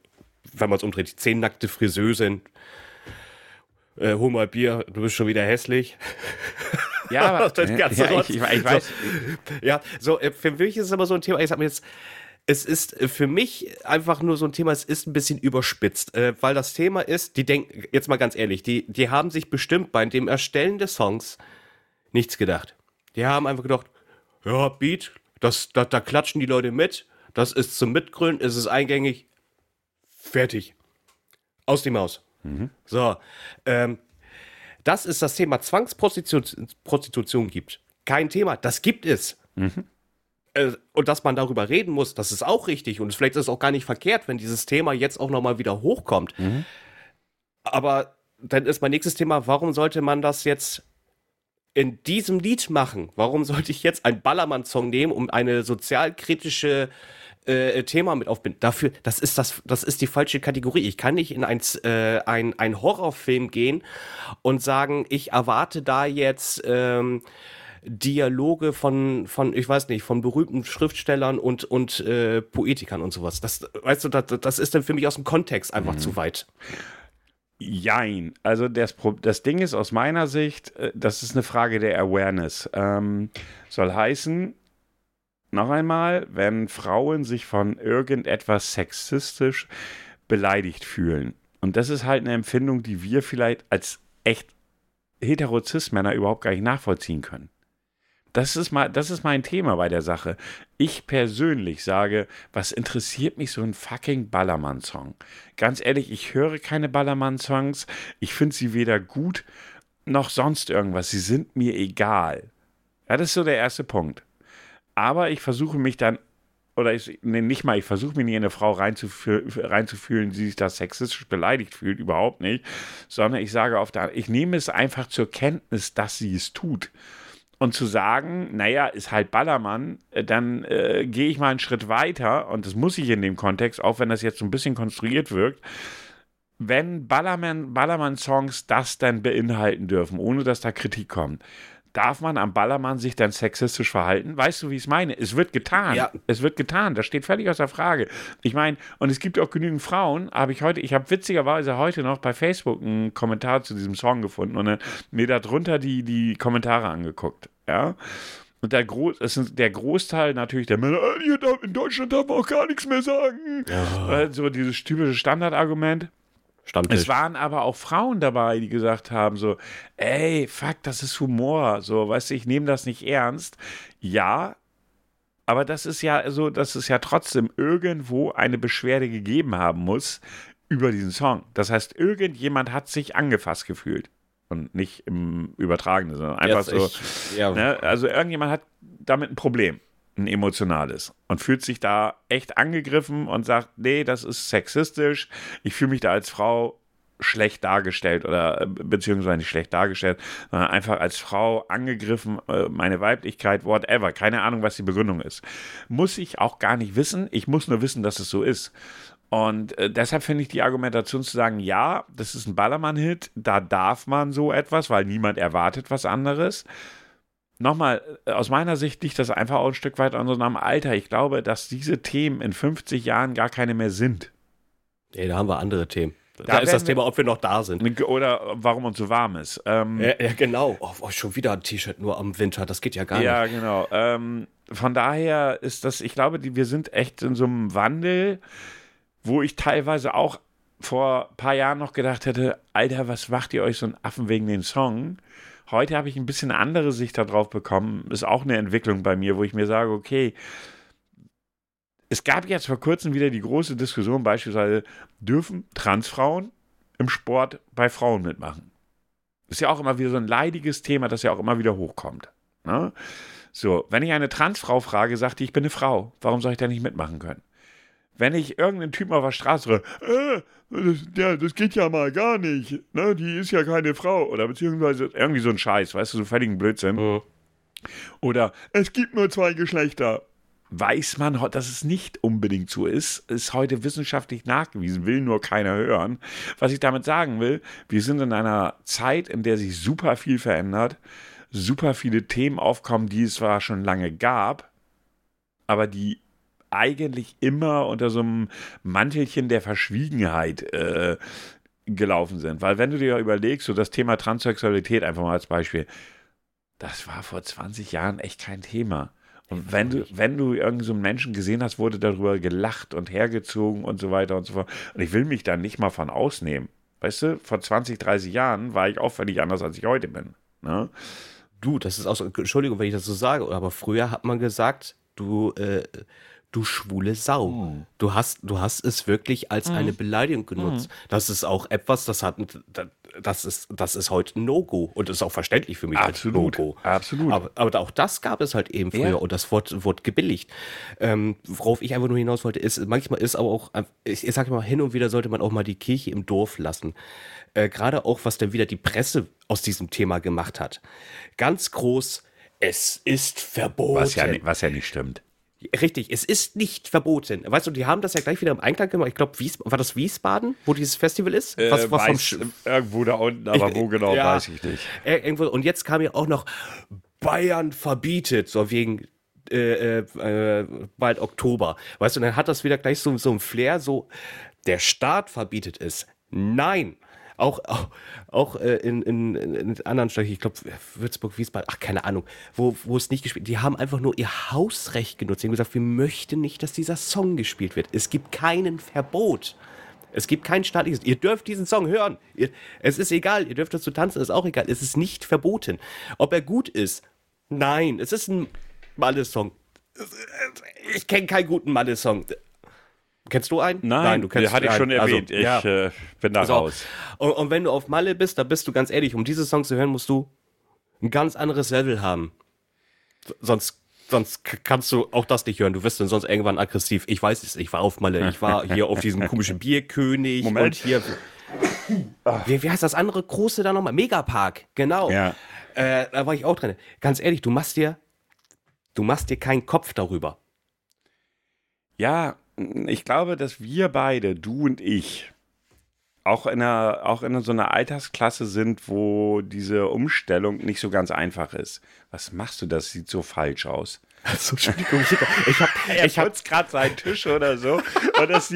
wenn man es umdreht, zehn nackte Friseusen. Äh, hol mal Bier, du bist schon wieder hässlich. Ja, aber [LAUGHS] das ganze ja, ich, ich, ich, weiß. So, ja, so, äh, für mich ist es immer so ein Thema, ich sag mir jetzt, es ist äh, für mich einfach nur so ein Thema, es ist ein bisschen überspitzt, äh, weil das Thema ist, die denken, jetzt mal ganz ehrlich, die, die haben sich bestimmt bei dem Erstellen des Songs nichts gedacht. Die haben einfach gedacht, ja, Beat, das, da, da klatschen die Leute mit, das ist zum Mitgründen, es ist eingängig, fertig. Aus die Maus. Mhm. So, ähm, dass es das Thema Zwangsprostitution Prostitution gibt, kein Thema, das gibt es. Mhm. Äh, und dass man darüber reden muss, das ist auch richtig und vielleicht ist es auch gar nicht verkehrt, wenn dieses Thema jetzt auch nochmal wieder hochkommt. Mhm. Aber dann ist mein nächstes Thema, warum sollte man das jetzt in diesem Lied machen? Warum sollte ich jetzt einen Ballermann-Song nehmen, um eine sozialkritische äh, Thema mit aufbinden? Dafür, das ist das, das ist die falsche Kategorie. Ich kann nicht in ein, äh, ein, ein Horrorfilm gehen und sagen, ich erwarte da jetzt ähm, Dialoge von, von, ich weiß nicht, von berühmten Schriftstellern und, und äh, Poetikern und sowas. Das, weißt du, das, das ist dann für mich aus dem Kontext einfach mhm. zu weit. Jein. Also das, das Ding ist aus meiner Sicht, äh, das ist eine Frage der Awareness. Ähm, soll heißen, noch einmal, wenn Frauen sich von irgendetwas sexistisch beleidigt fühlen. Und das ist halt eine Empfindung, die wir vielleicht als echt Heterozis-Männer überhaupt gar nicht nachvollziehen können. Das ist, mal, das ist mein Thema bei der Sache. Ich persönlich sage, was interessiert mich so ein fucking Ballermann-Song? Ganz ehrlich, ich höre keine Ballermann-Songs. Ich finde sie weder gut noch sonst irgendwas. Sie sind mir egal. Ja, das ist so der erste Punkt. Aber ich versuche mich dann, oder ich, nee, nicht mal, ich versuche mich nicht in eine Frau reinzufühlen, die sich da sexistisch beleidigt fühlt, überhaupt nicht, sondern ich sage auf der, ich nehme es einfach zur Kenntnis, dass sie es tut. Und zu sagen, naja, ist halt Ballermann, äh, dann äh, gehe ich mal einen Schritt weiter, und das muss ich in dem Kontext, auch wenn das jetzt so ein bisschen konstruiert wirkt, wenn Ballermann-Songs Ballermann das dann beinhalten dürfen, ohne dass da Kritik kommt, darf man am Ballermann sich dann sexistisch verhalten? Weißt du, wie ich es meine? Es wird getan. Ja. Es wird getan. Das steht völlig außer Frage. Ich meine, und es gibt auch genügend Frauen, habe ich heute, ich habe witzigerweise heute noch bei Facebook einen Kommentar zu diesem Song gefunden und mir darunter die, die Kommentare angeguckt. Ja. Und der, Gro es ist der Großteil natürlich der Männer, äh, in Deutschland darf man auch gar nichts mehr sagen. Ja. So dieses typische Standardargument. Stammtisch. Es waren aber auch Frauen dabei, die gesagt haben so, ey, fuck, das ist Humor, so, weißt du, ich nehme das nicht ernst. Ja, aber das ist ja so, dass es ja trotzdem irgendwo eine Beschwerde gegeben haben muss über diesen Song. Das heißt, irgendjemand hat sich angefasst gefühlt. Und nicht im Übertragenen, sondern einfach Jetzt so. Ich, ja. ne? Also irgendjemand hat damit ein Problem ein emotionales und fühlt sich da echt angegriffen und sagt, nee, das ist sexistisch, ich fühle mich da als Frau schlecht dargestellt oder äh, beziehungsweise nicht schlecht dargestellt, sondern einfach als Frau angegriffen, äh, meine Weiblichkeit, whatever, keine Ahnung, was die Begründung ist. Muss ich auch gar nicht wissen, ich muss nur wissen, dass es so ist. Und äh, deshalb finde ich die Argumentation zu sagen, ja, das ist ein Ballermann-Hit, da darf man so etwas, weil niemand erwartet was anderes nochmal, äh, aus meiner Sicht liegt das einfach auch ein Stück weit an so einem Alter. Ich glaube, dass diese Themen in 50 Jahren gar keine mehr sind. Nee, da haben wir andere Themen. Da, da ist das Thema, ob wir noch da sind. Oder warum uns so warm ist. Ähm, ja, ja, genau. Oh, oh, schon wieder ein T-Shirt nur am Winter. Das geht ja gar ja, nicht. Ja, genau. Ähm, von daher ist das, ich glaube, die, wir sind echt in so einem Wandel, wo ich teilweise auch vor ein paar Jahren noch gedacht hätte, Alter, was macht ihr euch so einen Affen wegen den Song? Heute habe ich ein bisschen andere Sicht darauf bekommen. Ist auch eine Entwicklung bei mir, wo ich mir sage, okay, es gab jetzt vor kurzem wieder die große Diskussion, beispielsweise, dürfen Transfrauen im Sport bei Frauen mitmachen? Ist ja auch immer wieder so ein leidiges Thema, das ja auch immer wieder hochkommt. Ne? So, wenn ich eine Transfrau frage, sagt die, ich bin eine Frau, warum soll ich da nicht mitmachen können? Wenn ich irgendeinen Typen auf der Straße höre, äh, das, ja, das geht ja mal gar nicht, ne, die ist ja keine Frau, oder beziehungsweise irgendwie so ein Scheiß, weißt du, so völligen Blödsinn. Mhm. Oder es gibt nur zwei Geschlechter. Weiß man, dass es nicht unbedingt so ist, ist heute wissenschaftlich nachgewiesen, will nur keiner hören. Was ich damit sagen will, wir sind in einer Zeit, in der sich super viel verändert, super viele Themen aufkommen, die es zwar schon lange gab, aber die eigentlich immer unter so einem Mantelchen der Verschwiegenheit äh, gelaufen sind. Weil wenn du dir überlegst, so das Thema Transsexualität einfach mal als Beispiel, das war vor 20 Jahren echt kein Thema. Und wenn du, wenn du irgendeinen so Menschen gesehen hast, wurde darüber gelacht und hergezogen und so weiter und so fort. Und ich will mich da nicht mal von ausnehmen. Weißt du, vor 20, 30 Jahren war ich auch völlig anders, als ich heute bin. Ne? Du, das ist auch so, Entschuldigung, wenn ich das so sage, aber früher hat man gesagt, du, äh, du schwule Sau. Mhm. Du hast, du hast es wirklich als mhm. eine Beleidigung genutzt. Mhm. Das ist auch etwas, das hat, das ist, das ist heute ein No-Go und ist auch verständlich für mich Absolut. No-Go. Absolut. Aber, aber, auch das gab es halt eben früher ja. und das wurde, wurde gebilligt. Ähm, worauf ich einfach nur hinaus wollte, ist, manchmal ist aber auch, ich, ich sage mal, hin und wieder sollte man auch mal die Kirche im Dorf lassen. Äh, Gerade auch, was dann wieder die Presse aus diesem Thema gemacht hat. Ganz groß, es ist verboten. Was ja, was ja nicht stimmt. Richtig, es ist nicht verboten. Weißt du, die haben das ja gleich wieder im Einklang gemacht. Ich glaube, war das Wiesbaden, wo dieses Festival ist? Was, äh, was weiß, irgendwo da unten, aber wo genau, ja, weiß ich nicht. Irgendwo, und jetzt kam ja auch noch Bayern verbietet, so wegen äh, äh, bald Oktober. Weißt du, dann hat das wieder gleich so, so ein Flair, so der Staat verbietet es. Nein, auch, auch, auch äh, in, in, in anderen Städten, ich glaube Würzburg, Wiesbaden, ach keine Ahnung, wo, wo es nicht gespielt Die haben einfach nur ihr Hausrecht genutzt. Die haben gesagt, wir möchten nicht, dass dieser Song gespielt wird. Es gibt keinen Verbot. Es gibt kein staatliches. Ihr dürft diesen Song hören. Ihr, es ist egal. Ihr dürft dazu tanzen, ist auch egal. Es ist nicht verboten. Ob er gut ist? Nein. Es ist ein Malle-Song. Ich kenne keinen guten Malle-Song. Kennst du einen? Nein, Nein du kennst hatte ich schon erwähnt. Also, ich ja. äh, bin da also, raus. Und, und, wenn du auf Malle bist, da bist du ganz ehrlich, um diese Songs zu hören, musst du ein ganz anderes Level haben. Sonst, sonst kannst du auch das nicht hören. Du wirst dann sonst irgendwann aggressiv. Ich weiß es, ich war auf Malle. Ich war hier auf diesem komischen [LAUGHS] Bierkönig Moment. und hier. Wie, wie heißt das andere große da nochmal? Megapark, genau. Ja. Äh, da war ich auch drin. Ganz ehrlich, du machst dir, du machst dir keinen Kopf darüber. Ja, ich glaube, dass wir beide, du und ich, auch in, einer, auch in so einer Altersklasse sind, wo diese Umstellung nicht so ganz einfach ist. Was machst du? Das sieht so falsch aus. Also, Entschuldigung, ich, ich habe ich hab gerade seinen Tisch oder so und das,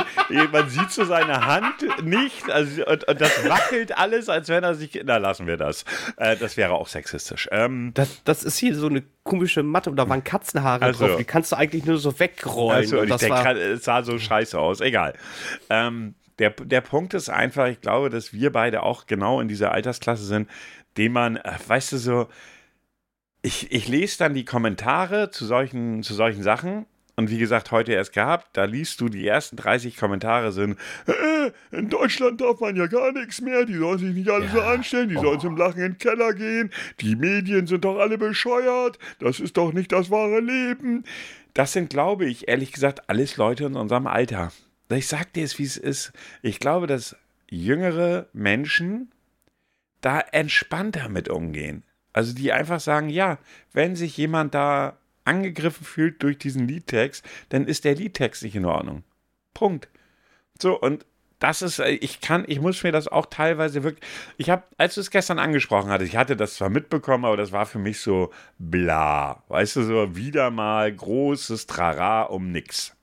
man sieht so seine Hand nicht also, und, und, das wackelt alles, als wenn er sich, na lassen wir das. Äh, das wäre auch sexistisch. Ähm, das, das ist hier so eine komische Matte und da waren Katzenhaare also, drauf, die kannst du eigentlich nur so wegrollen. Also, und, ich denke, es sah so scheiße aus, egal. Ähm, der, der Punkt ist einfach, ich glaube, dass wir beide auch genau in dieser Altersklasse sind, dem man, äh, weißt du, so, ich, ich lese dann die Kommentare zu solchen, zu solchen Sachen. Und wie gesagt, heute erst gehabt, da liest du, die ersten 30 Kommentare sind, äh, in Deutschland darf man ja gar nichts mehr, die sollen sich nicht alle ja. so anstellen, die oh. sollen zum Lachen in den Keller gehen, die Medien sind doch alle bescheuert, das ist doch nicht das wahre Leben. Das sind, glaube ich, ehrlich gesagt, alles Leute in unserem Alter. Ich sag dir es, wie es ist. Ich glaube, dass jüngere Menschen da entspannter mit umgehen. Also die einfach sagen, ja, wenn sich jemand da angegriffen fühlt durch diesen Liedtext, dann ist der Liedtext nicht in Ordnung. Punkt. So, und das ist, äh, ich kann, ich muss mir das auch teilweise wirklich, ich habe, als du es gestern angesprochen hattest, ich hatte das zwar mitbekommen, aber das war für mich so bla, weißt du, so wieder mal großes Trara um nix.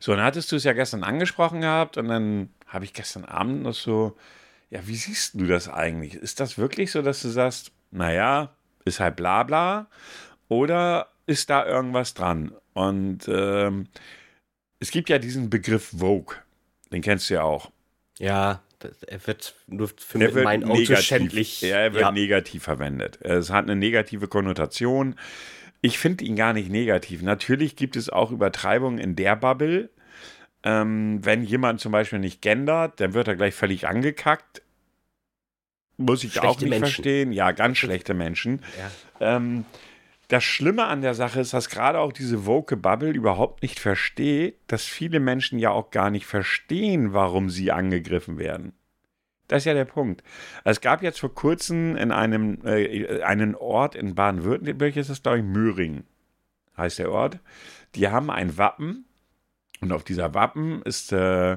So, dann hattest du es ja gestern angesprochen gehabt und dann habe ich gestern Abend noch so, ja, wie siehst du das eigentlich? Ist das wirklich so, dass du sagst, naja, ist halt bla bla? Oder ist da irgendwas dran? Und ähm, es gibt ja diesen Begriff Vogue, den kennst du ja auch. Ja, er wird nur für er wird mein Auto schändlich. Ja, er wird ja. negativ verwendet. Es hat eine negative Konnotation. Ich finde ihn gar nicht negativ. Natürlich gibt es auch Übertreibungen in der Bubble, ähm, wenn jemand zum Beispiel nicht gendert, dann wird er gleich völlig angekackt. Muss ich schlechte auch nicht Menschen. verstehen. Ja, ganz schlechte Menschen. Ja. Ähm, das Schlimme an der Sache ist, dass gerade auch diese woke Bubble überhaupt nicht versteht, dass viele Menschen ja auch gar nicht verstehen, warum sie angegriffen werden. Das ist ja der Punkt. Es gab jetzt vor kurzem in einem äh, einen Ort in Baden-Württemberg, ist das glaube ich Möhring, heißt der Ort. Die haben ein Wappen und auf dieser Wappen ist äh,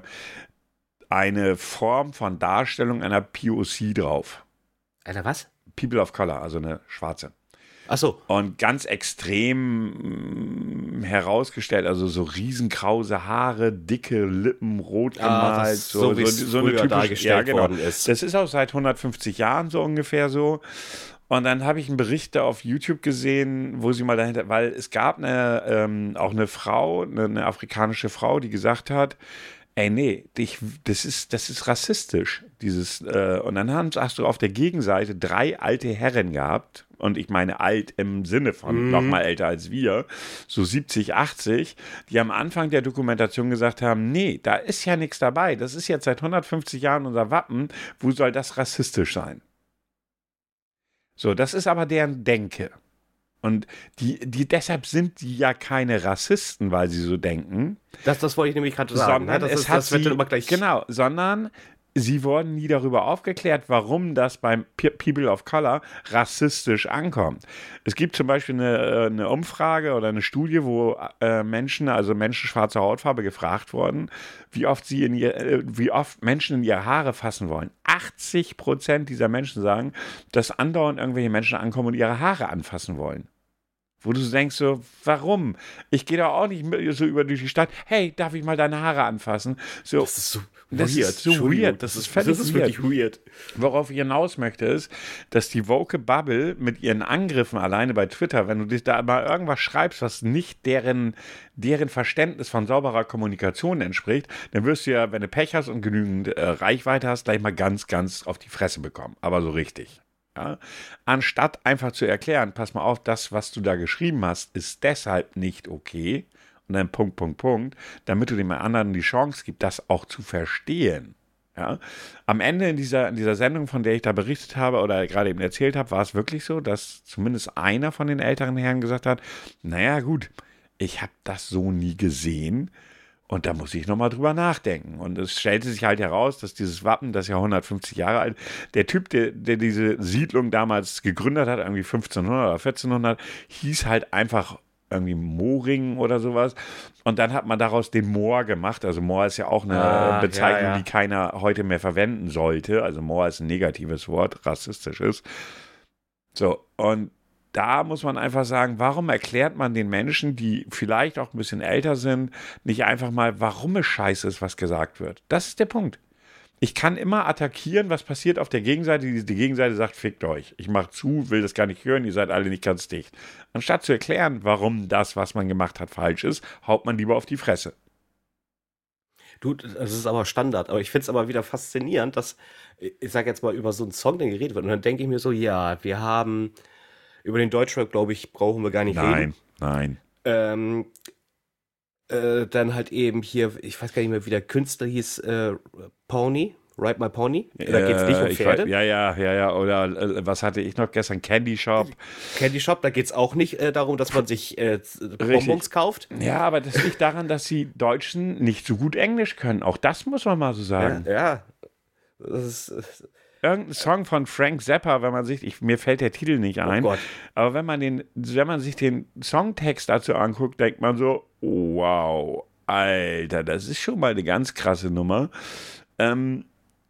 eine Form von Darstellung einer POC drauf. Einer was? People of Color, also eine schwarze. Ach so. Und ganz extrem mm, herausgestellt, also so riesenkrause Haare, dicke Lippen, rot ah, gemalt, ah, so, so, so, so eine typische dargestellt ja, genau. worden ist. Das ist auch seit 150 Jahren so ungefähr so. Und dann habe ich einen Bericht da auf YouTube gesehen, wo sie mal dahinter, weil es gab eine, ähm, auch eine Frau, eine, eine, afrikanische Frau, die gesagt hat, ey, nee, dich, das, ist, das ist rassistisch, dieses, äh, und dann hast du auf der Gegenseite drei alte Herren gehabt, und ich meine alt im Sinne von mhm. noch mal älter als wir, so 70, 80, die am Anfang der Dokumentation gesagt haben, nee, da ist ja nichts dabei, das ist jetzt seit 150 Jahren unser Wappen, wo soll das rassistisch sein? So, das ist aber deren Denke. Und die, die, deshalb sind die ja keine Rassisten, weil sie so denken. Das, das wollte ich nämlich gerade sagen. Ne? Sondern das, es ist, hat das wird sie, immer gleich. Genau, sondern sie wurden nie darüber aufgeklärt, warum das beim People of Color rassistisch ankommt. Es gibt zum Beispiel eine, äh, eine Umfrage oder eine Studie, wo äh, Menschen, also Menschen schwarzer Hautfarbe, gefragt wurden, wie oft sie in ihr, äh, wie oft Menschen in ihre Haare fassen wollen. 80 Prozent dieser Menschen sagen, dass andauernd irgendwelche Menschen ankommen und ihre Haare anfassen wollen. Wo du denkst so, warum? Ich gehe doch auch nicht so über durch die Stadt. Hey, darf ich mal deine Haare anfassen? So, Das ist so das weird. ist so weird. Das ist völlig Das ist wirklich weird. Worauf ich hinaus möchte, ist, dass die Woke Bubble mit ihren Angriffen alleine bei Twitter, wenn du dich da mal irgendwas schreibst, was nicht deren, deren Verständnis von sauberer Kommunikation entspricht, dann wirst du ja, wenn du Pech hast und genügend äh, Reichweite hast, gleich mal ganz, ganz auf die Fresse bekommen. Aber so richtig. Ja? Anstatt einfach zu erklären, pass mal auf, das, was du da geschrieben hast, ist deshalb nicht okay. Und dann Punkt, Punkt, Punkt, damit du dem anderen die Chance gibst, das auch zu verstehen. Ja? Am Ende in dieser, in dieser Sendung, von der ich da berichtet habe oder gerade eben erzählt habe, war es wirklich so, dass zumindest einer von den älteren Herren gesagt hat, naja gut, ich habe das so nie gesehen. Und da muss ich nochmal drüber nachdenken. Und es stellte sich halt heraus, dass dieses Wappen, das ja 150 Jahre alt, der Typ, der, der diese Siedlung damals gegründet hat, irgendwie 1500 oder 1400, hieß halt einfach irgendwie Mooring oder sowas. Und dann hat man daraus den Moor gemacht. Also Moor ist ja auch eine Ah, Bezeichnung, ja, ja. die keiner heute mehr verwenden sollte. Also Moor ist ein negatives Wort, rassistisches. So, und da muss man einfach sagen, warum erklärt man den Menschen, die vielleicht auch ein bisschen älter sind, nicht einfach mal, warum es scheiße ist, was gesagt wird? Das ist der Punkt. Ich kann immer attackieren, was passiert auf der Gegenseite. Die, Gegenseite sagt, fickt euch. Ich mache zu, will das gar nicht hören, ihr seid alle nicht ganz dicht. Anstatt zu erklären, warum das, was man gemacht hat, falsch ist, haut man lieber auf die Fresse. Du, das ist aber Standard. Aber ich finde es aber wieder faszinierend, dass, ich sage jetzt mal, über so einen Song, der geredet wird. Und dann denke ich mir so, ja, wir haben, über den Deutschrap, glaube ich, brauchen wir gar nicht reden. Nein, nein. Ähm, äh, dann halt eben hier, ich weiß gar nicht mehr, wie der Künstler hieß, äh, Pony, Ride My Pony. Da geht es nicht um Äh, Pferde. weiß- Ja, ja, ja, ja. Oder äh, was hatte ich noch gestern? Candy Shop. Candy Shop, da geht es auch nicht äh, darum, dass man sich äh, Bonbons kauft. Ja, aber das liegt daran, dass die Deutschen nicht so gut Englisch können. Auch das muss man mal so sagen. Ja, ja. Das ist, Irgendein Song von Frank Zappa, wenn man sich, ich, mir fällt der Titel nicht ein, Oh aber wenn man den, wenn man sich den Songtext dazu anguckt, denkt man so, wow, Alter, das ist schon mal eine ganz krasse Nummer. Ähm,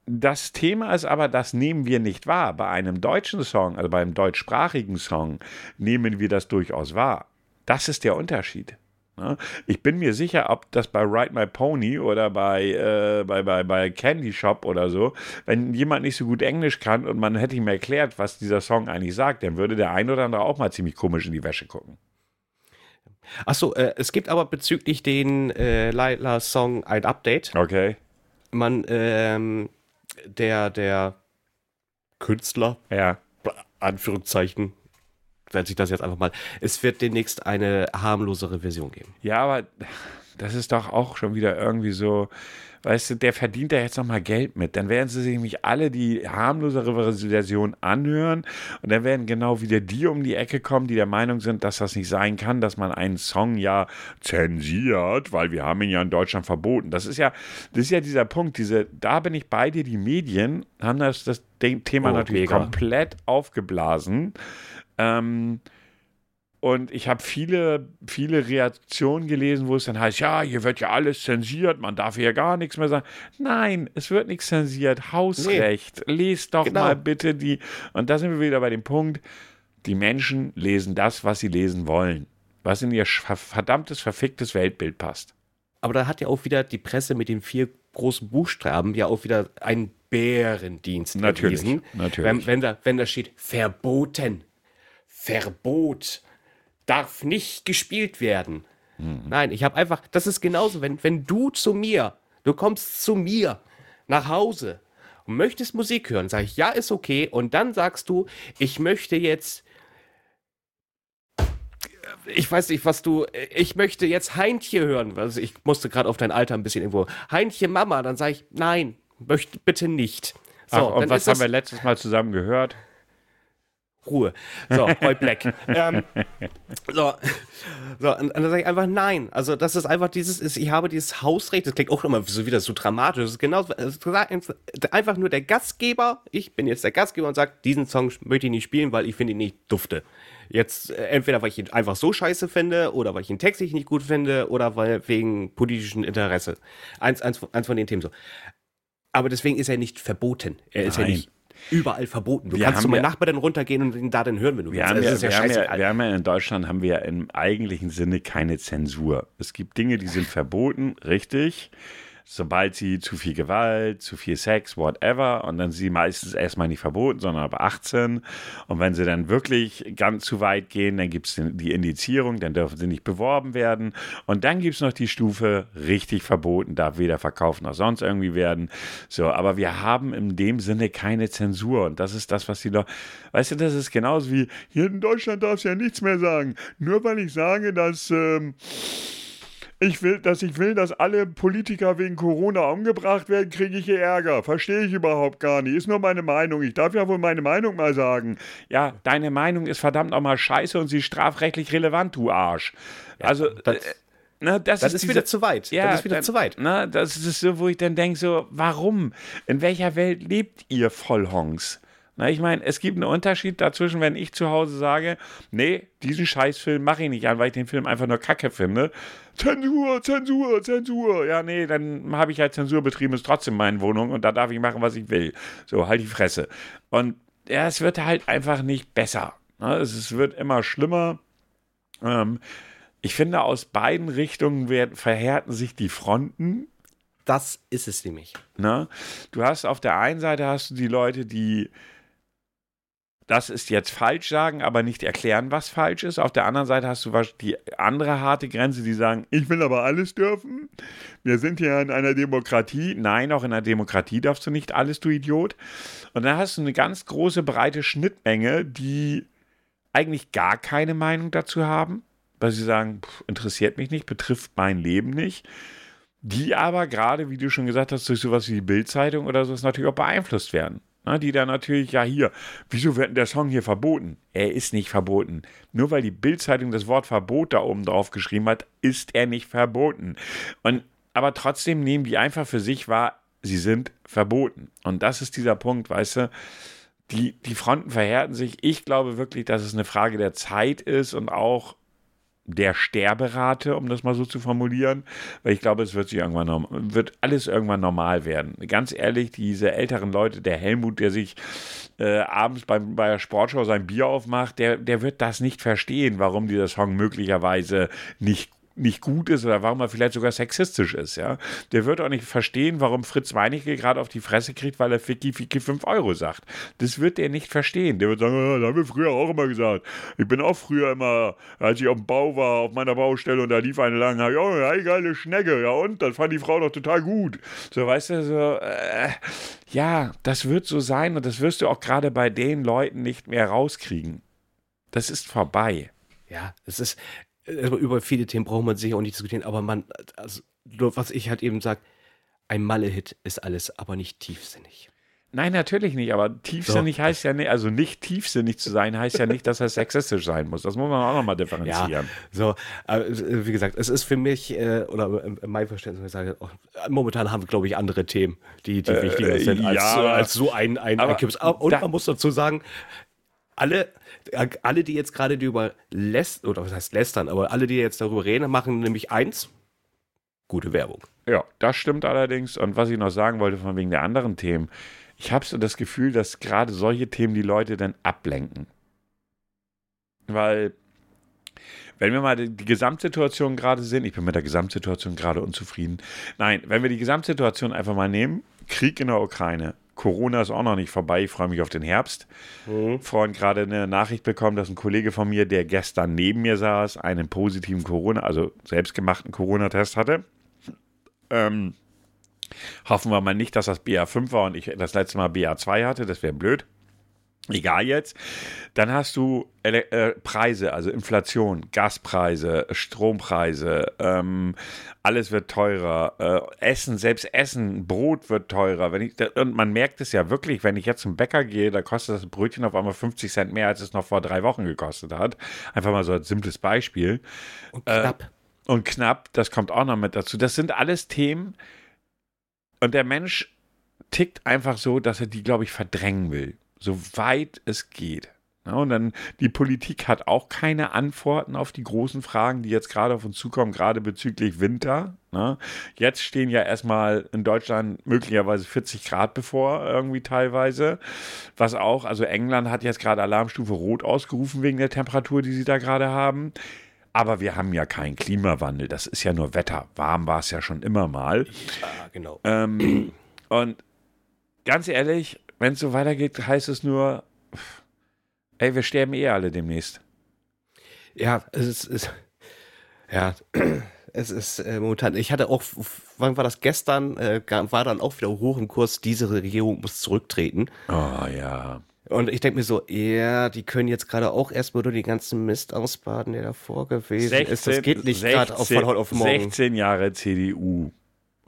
das Thema ist aber, das nehmen wir nicht wahr. Bei einem deutschen Song, also bei einem deutschsprachigen Song, nehmen wir das durchaus wahr. Das ist der Unterschied. Ne? Ich bin mir sicher, ob das bei Ride My Pony oder bei, äh, bei, bei, bei Candy Shop oder so, wenn jemand nicht so gut Englisch kann und man hätte ihm erklärt, was dieser Song eigentlich sagt, dann würde der ein oder andere auch mal ziemlich komisch in die Wäsche gucken. Achso, äh, es gibt aber bezüglich den äh, Laila-Song ein Update. Okay. Man, ähm, der, der Künstler, Ja. Anführungszeichen, werde sich das jetzt einfach mal, es wird demnächst eine harmlosere Version geben. Ja, aber das ist doch auch schon wieder irgendwie so, weißt du, der verdient da jetzt nochmal Geld mit. Dann werden sie sich nämlich alle die harmlosere Version anhören und dann werden genau wieder die um die Ecke kommen, die der Meinung sind, dass das nicht sein kann, dass man einen Song ja zensiert, weil wir haben ihn ja in Deutschland verboten. Das ist ja, das ist ja dieser Punkt, diese, da bin ich bei dir, die Medien haben das, das Thema Oh, natürlich mega. komplett aufgeblasen. Ähm, und ich habe viele, viele Reaktionen gelesen, wo es dann heißt, ja, hier wird ja alles zensiert, man darf hier gar nichts mehr sagen. Nein, es wird nichts zensiert. Hausrecht. Lest doch Genau. mal bitte die. Und da sind wir wieder bei dem Punkt, die Menschen lesen das, was sie lesen wollen. Was in ihr verdammtes, verficktes Weltbild passt. Aber da hat ja auch wieder die Presse mit den vier großen Buchstaben ja auch wieder einen Bärendienst Natürlich, erwiesen. natürlich. Wenn, wenn, da, wenn da steht verboten, Verbot, darf nicht gespielt werden. Mhm. Nein, ich habe einfach, das ist genauso, wenn, wenn du zu mir, du kommst zu mir nach Hause und möchtest Musik hören, sage ich, ja, ist okay. Und dann sagst du, ich möchte jetzt ich weiß nicht, was du. Ich möchte jetzt Heintje hören. Also ich musste gerade auf dein Alter ein bisschen irgendwo. Heintje Mama, dann sage ich, nein, möchte bitte nicht. So, Ach, und was haben wir letztes Mal zusammen gehört? Ruhe. So, Boy Black. [LAUGHS] ähm, so, so, und, und dann sage ich einfach nein. Also das ist einfach dieses, ist, ich habe dieses Hausrecht, das klingt auch immer so wieder so dramatisch. Das ist genau, ist einfach nur der Gastgeber, ich bin jetzt der Gastgeber und sage, diesen Song möchte ich nicht spielen, weil ich finde ihn nicht dufte. Jetzt äh, entweder, weil ich ihn einfach so scheiße finde oder weil ich ihn textlich nicht gut finde oder weil wegen politischen Interesse. Eins, eins, eins von den Themen so. Aber deswegen ist er nicht verboten. Er ist ja Nein. nicht überall verboten. Du Wir kannst zu meinem ja- Nachbarn dann runtergehen und ihn da dann hören, wenn du Wir willst. haben, Also, ja, das ist wir, haben wir haben ja in Deutschland haben wir ja im eigentlichen Sinne keine Zensur. Es gibt Dinge, die sind verboten, richtig. Sobald sie zu viel Gewalt, zu viel Sex, whatever, und dann sind sie meistens erstmal nicht verboten, sondern ab 18. Und wenn sie dann wirklich ganz zu weit gehen, dann gibt es die Indizierung, dann dürfen sie nicht beworben werden. Und dann gibt es noch die Stufe richtig verboten, darf weder verkauft noch sonst irgendwie werden. So, aber wir haben in dem Sinne keine Zensur. Und das ist das, was die Leute. Weißt du, das ist genauso wie hier in Deutschland darfst du ja nichts mehr sagen. Nur weil ich sage, dass. Ähm, ich will, dass ich will, dass alle Politiker wegen Corona umgebracht werden, kriege ich hier Ärger. Verstehe ich überhaupt gar nicht. Ist nur meine Meinung. Ich darf ja wohl meine Meinung mal sagen. Ja, deine Meinung ist verdammt nochmal scheiße und sie ist strafrechtlich relevant, du Arsch. also, das- äh, ne, das, Das ist ist wieder diese- zu weit. Ja, das ist wieder dann- zu weit. Na, das ist so, wo ich dann denke, so, warum? In welcher Welt lebt ihr Vollhongs? Na, ich meine, es gibt einen Unterschied dazwischen, wenn ich zu Hause sage, nee, diesen Scheißfilm mache ich nicht an, weil ich den Film einfach nur kacke finde. Zensur, Zensur, Zensur. Ja, nee, dann habe ich halt Zensur betrieben, ist trotzdem meine Wohnung und da darf ich machen, was ich will. So, halt die Fresse. Und ja, es wird halt einfach nicht besser. Ne? Es, wird immer schlimmer. Ähm, ich finde, aus beiden Richtungen werden, verhärten sich die Fronten. Das ist es nämlich. Ne? Du hast auf der einen Seite hast du die Leute, die das ist jetzt falsch sagen, aber nicht erklären, was falsch ist. Auf der anderen Seite hast du die andere harte Grenze, die sagen, ich will aber alles dürfen. Wir sind ja in einer Demokratie. Nein, auch in einer Demokratie darfst du nicht alles, du Idiot. Und dann hast du eine ganz große, breite Schnittmenge, die eigentlich gar keine Meinung dazu haben, weil sie sagen, pff, interessiert mich nicht, betrifft mein Leben nicht die aber gerade, wie du schon gesagt hast, durch sowas wie die Bildzeitung oder so natürlich auch beeinflusst werden. Na, die dann natürlich, ja hier, wieso wird denn der Song hier verboten? Er ist nicht verboten. Nur weil die Bildzeitung das Wort Verbot da oben drauf geschrieben hat, ist er nicht verboten. Und, aber trotzdem nehmen die einfach für sich wahr, sie sind verboten. Und das ist dieser Punkt, weißt du, die, die Fronten verhärten sich. Ich glaube wirklich, dass es eine Frage der Zeit ist und auch der Sterberate, um das mal so zu formulieren, weil ich glaube, es wird sich irgendwann wird alles irgendwann normal werden. Ganz ehrlich, diese älteren Leute, der Helmut, der sich äh, abends beim, bei der Sportschau sein Bier aufmacht, der, der wird das nicht verstehen, warum dieser Song möglicherweise nicht nicht gut ist oder warum er vielleicht sogar sexistisch ist, ja. Der wird auch nicht verstehen, warum Fritz Meinecke gerade auf die Fresse kriegt, weil er Ficky Ficky 5 Euro sagt. Das wird er nicht verstehen. Der wird sagen, ja, das haben wir früher auch immer gesagt. Ich bin auch früher immer, als ich auf dem Bau war, auf meiner Baustelle und da lief eine lang, ja, hey, geile Schnecke, ja und? Das fand die Frau doch total gut. So, weißt du, so, äh, ja, das wird so sein und das wirst du auch gerade bei den Leuten nicht mehr rauskriegen. Das ist vorbei. Ja, es ist, über viele Themen braucht man sicher auch nicht diskutieren, aber man, also, was ich halt eben sage, ein Malle-Hit ist alles, aber nicht tiefsinnig. Nein, natürlich nicht, aber tiefsinnig heißt ja nicht, also nicht tiefsinnig zu sein, heißt ja nicht, dass er sexistisch sein muss. Das muss man auch nochmal differenzieren. Ja, so, äh, wie gesagt, es ist für mich, äh, oder in mein Verständnis, ich sage, oh, momentan haben wir, glaube ich, andere Themen, die, die wichtiger sind, als, ja, äh, als so ein, ein, aber ein Kips. Und da- man muss dazu sagen, alle, alle, die jetzt gerade über lässt, oder was heißt lästern, aber alle, die jetzt darüber reden, machen nämlich eins, gute Werbung. Ja, das stimmt allerdings. Und was ich noch sagen wollte von wegen der anderen Themen, ich habe so das Gefühl, dass gerade solche Themen die Leute dann ablenken. Weil, wenn wir mal die Gesamtsituation gerade sehen, ich bin mit der Gesamtsituation gerade unzufrieden. Nein, wenn wir die Gesamtsituation einfach mal nehmen, Krieg in der Ukraine. Corona ist auch noch nicht vorbei, ich freue mich auf den Herbst. Vorhin gerade eine Nachricht bekommen, dass ein Kollege von mir, der gestern neben mir saß, einen positiven Corona, also selbstgemachten Corona-Test hatte. Ähm, hoffen wir mal nicht, dass das BA5 war und ich das letzte Mal BA2 hatte, das wäre blöd. Egal jetzt. Dann hast du äh, Preise, also Inflation, Gaspreise, Strompreise, ähm, alles wird teurer. Äh, Essen, selbst Essen, Brot wird teurer. Wenn ich, und man merkt es ja wirklich, wenn ich jetzt zum Bäcker gehe, da kostet das Brötchen auf einmal 50 Cent mehr, als es noch vor drei Wochen gekostet hat. Einfach mal so als simples Beispiel. Und knapp. Und knapp, das kommt auch noch mit dazu. Das sind alles Themen. Und der Mensch tickt einfach so, dass er die, glaube ich, verdrängen will. So weit es geht. Ja, und dann die Politik hat auch keine Antworten auf die großen Fragen, die jetzt gerade auf uns zukommen, gerade bezüglich Winter. Ne? Jetzt stehen ja erstmal in Deutschland möglicherweise 40 Grad bevor, irgendwie teilweise. Was auch, also England hat jetzt gerade Alarmstufe Rot ausgerufen wegen der Temperatur, die sie da gerade haben. Aber wir haben ja keinen Klimawandel, das ist ja nur Wetter. Warm war es ja schon immer mal. Ja, genau. Ähm, und ganz ehrlich, wenn es so weitergeht, heißt es nur, ey, wir sterben eh alle demnächst. Ja, es ist, es, ja, [CLEARS THROAT] es ist äh, momentan, ich hatte auch, wann war das gestern, äh, war dann auch wieder hoch im Kurs, diese Regierung muss zurücktreten. Oh ja. Und ich denke mir so, ja, die können jetzt gerade auch erstmal nur den ganzen Mist ausbaden, der davor gewesen 16, ist. Das geht nicht gerade von heute auf morgen. 16 Jahre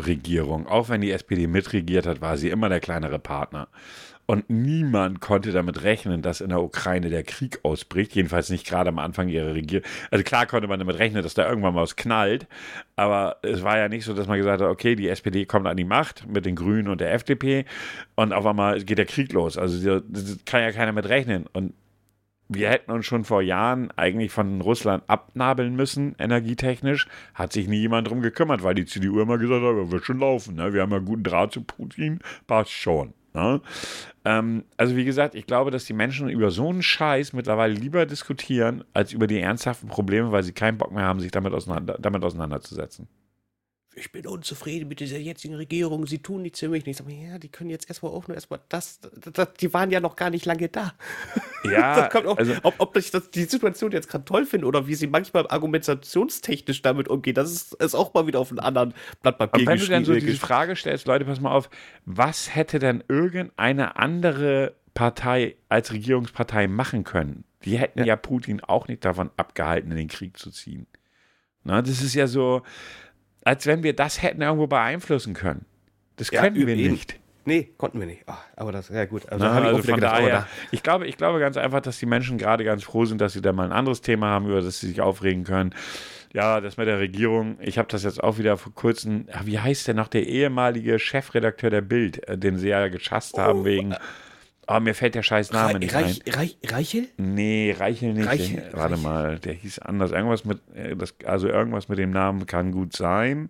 CDU-Regierung. Auch wenn die SPD mitregiert hat, war sie immer der kleinere Partner. Und niemand konnte damit rechnen, dass in der Ukraine der Krieg ausbricht. Jedenfalls nicht gerade am Anfang ihrer Regierung. Also klar konnte man damit rechnen, dass da irgendwann mal was knallt. Aber es war ja nicht so, dass man gesagt hat, okay, die SPD kommt an die Macht mit den Grünen und der FDP und auf einmal geht der Krieg los. Also das kann ja keiner mit rechnen. Und wir hätten uns schon vor Jahren eigentlich von Russland abnabeln müssen, energietechnisch. Hat sich nie jemand drum gekümmert, weil die CDU immer gesagt hat, wird schon laufen. Ne? Wir haben ja guten Draht zu Putin, passt schon. Ne? Ähm, also wie gesagt, ich glaube, dass die Menschen über so einen Scheiß mittlerweile lieber diskutieren, als über die ernsthaften Probleme, weil sie keinen Bock mehr haben, sich damit, auseinander, damit auseinanderzusetzen ich bin unzufrieden mit dieser jetzigen Regierung, sie tun nicht ziemlich nichts. Aber ja, die können jetzt erstmal auch nur erstmal das, das, die waren ja noch gar nicht lange da. Ja, [LAUGHS] auch, also, ob, ob ich das, die Situation jetzt gerade toll finde oder wie sie manchmal argumentationstechnisch damit umgehen, das ist, ist auch mal wieder auf einem anderen Blatt Papier Und wenn du dann so diese Frage stellst, Leute, pass mal auf, was hätte denn irgendeine andere Partei als Regierungspartei machen können? Die hätten ja, ja Putin auch nicht davon abgehalten, in den Krieg zu ziehen. Na, das ist ja so, als wenn wir das hätten irgendwo beeinflussen können. Das ja, können wir nicht. Nee, konnten wir nicht. Ach, aber das, ja gut. Also, Na, also von gedacht, daher, ich, glaube, ich glaube ganz einfach, dass die Menschen gerade ganz froh sind, dass sie da mal ein anderes Thema haben, über das sie sich aufregen können. Ja, das mit der Regierung, ich habe das jetzt auch wieder vor kurzem, wie heißt der noch, der ehemalige Chefredakteur der Bild, äh, den sie ja geschasst haben oh, wegen aber mir fällt der scheiß Name Re nicht Reich, ein. Reich, Reichel? Nee, Reichel nicht. Reichel, der, warte Reichel. mal, der hieß anders. Irgendwas mit, äh, das, also irgendwas mit dem Namen kann gut sein.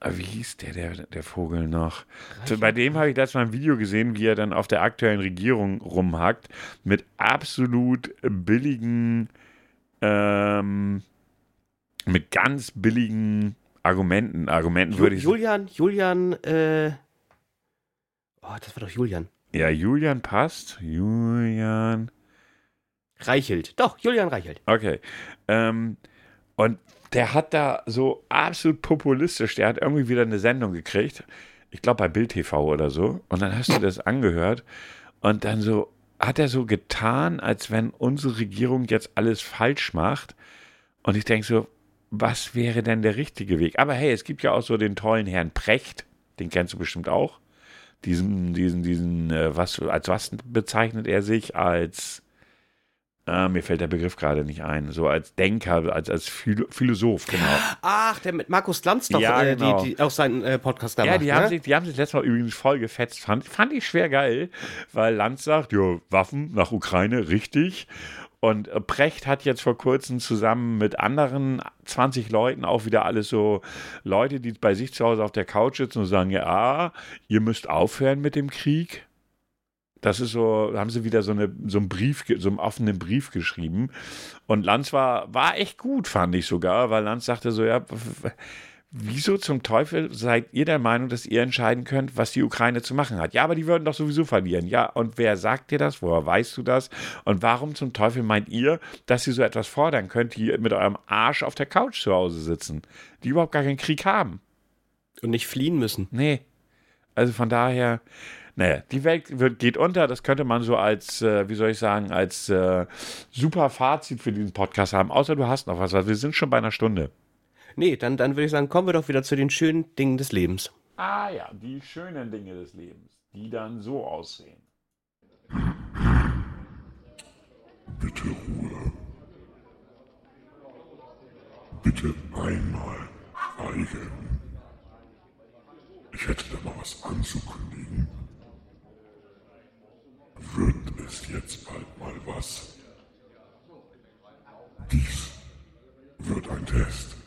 Aber wie hieß der, der, der Vogel noch? So, bei dem habe ich letztes Mal ein Video gesehen, wie er dann auf der aktuellen Regierung rumhackt, mit absolut billigen, ähm, mit ganz billigen Argumenten. Argumenten Ju würde ich Julian, Julian, äh, oh, das war doch Julian. Ja, Julian passt. Julian. Reichelt. Doch, Julian Reichelt. Okay. Ähm, und der hat da so absolut populistisch, der hat irgendwie wieder eine Sendung gekriegt. Ich glaube bei Bild TV oder so. Und dann hast du das angehört. Und dann so hat er so getan, als wenn unsere Regierung jetzt alles falsch macht. Und ich denke so, was wäre denn der richtige Weg? Aber hey, es gibt ja auch so den tollen Herrn Precht, den kennst du bestimmt auch diesen, diesen, diesen, äh, was, als was bezeichnet er sich? Als, äh, mir fällt der Begriff gerade nicht ein, so als Denker, als, als Philosoph, genau. Ach, der mit Markus Lanz doch, ja, äh, genau. die, die auch seinen äh, Podcast da Ja, macht, die, ne? haben sich, die haben sich letztes Mal übrigens voll gefetzt, fand, fand ich schwer geil, weil Lanz sagt, ja, Waffen nach Ukraine, richtig. Und äh, Precht hat jetzt vor kurzem zusammen mit anderen 20 Leuten auch wieder alles so Leute, die bei sich zu Hause auf der Couch sitzen und sagen, ja, ihr müsst aufhören mit dem Krieg. Das ist so, haben sie wieder so, eine, so einen Brief, so einen offenen Brief geschrieben. Und Lanz war, war echt gut, fand ich sogar, weil Lanz sagte so, ja, Wieso zum Teufel seid ihr der Meinung, dass ihr entscheiden könnt, was die Ukraine zu machen hat? Ja, aber die würden doch sowieso verlieren. Ja, und wer sagt dir das? Woher weißt du das? Und warum zum Teufel meint ihr, dass ihr so etwas fordern könnt, die mit eurem Arsch auf der Couch zu Hause sitzen, die überhaupt gar keinen Krieg haben? Und nicht fliehen müssen. Nee. Also von daher, naja, die Welt wird, geht unter. Das könnte man so als, äh, wie soll ich sagen, als äh, super Fazit für diesen Podcast haben. Außer du hast noch was, weil wir sind schon bei einer Stunde. Nee, dann, dann würde ich sagen, kommen wir doch wieder zu den schönen Dingen des Lebens. Ah ja, die schönen Dinge des Lebens, die dann so aussehen. Bitte Ruhe. Bitte einmal schweigen. Ich hätte da mal was anzukündigen. Wird ist jetzt bald mal was. Dies wird ein Test.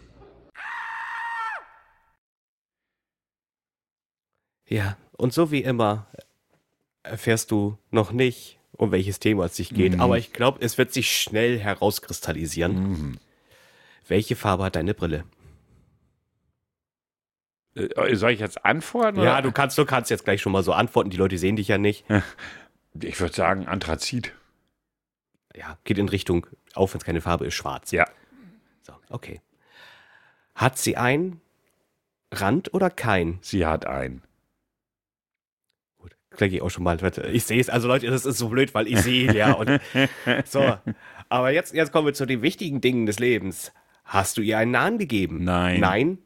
Ja, und so wie immer erfährst du noch nicht, um welches Thema es sich geht, aber ich glaube, es wird sich schnell herauskristallisieren. Welche Farbe hat deine Brille? Äh, Soll ich jetzt antworten? Ja, oder? du kannst, du kannst jetzt gleich schon mal so antworten, die Leute sehen dich ja nicht. Ich würde sagen Anthrazit. Ja, geht in Richtung, auch wenn es keine Farbe ist, schwarz. Ja. So, okay. Hat sie ein Rand oder kein? Sie hat einen. Klicke ich auch schon mal. Ich sehe es, also Leute, das ist so blöd, weil ich sehe ihn ja. Und, [LAUGHS] so, aber jetzt, jetzt kommen wir zu den wichtigen Dingen des Lebens. Hast du ihr einen Namen gegeben? Nein. Nein.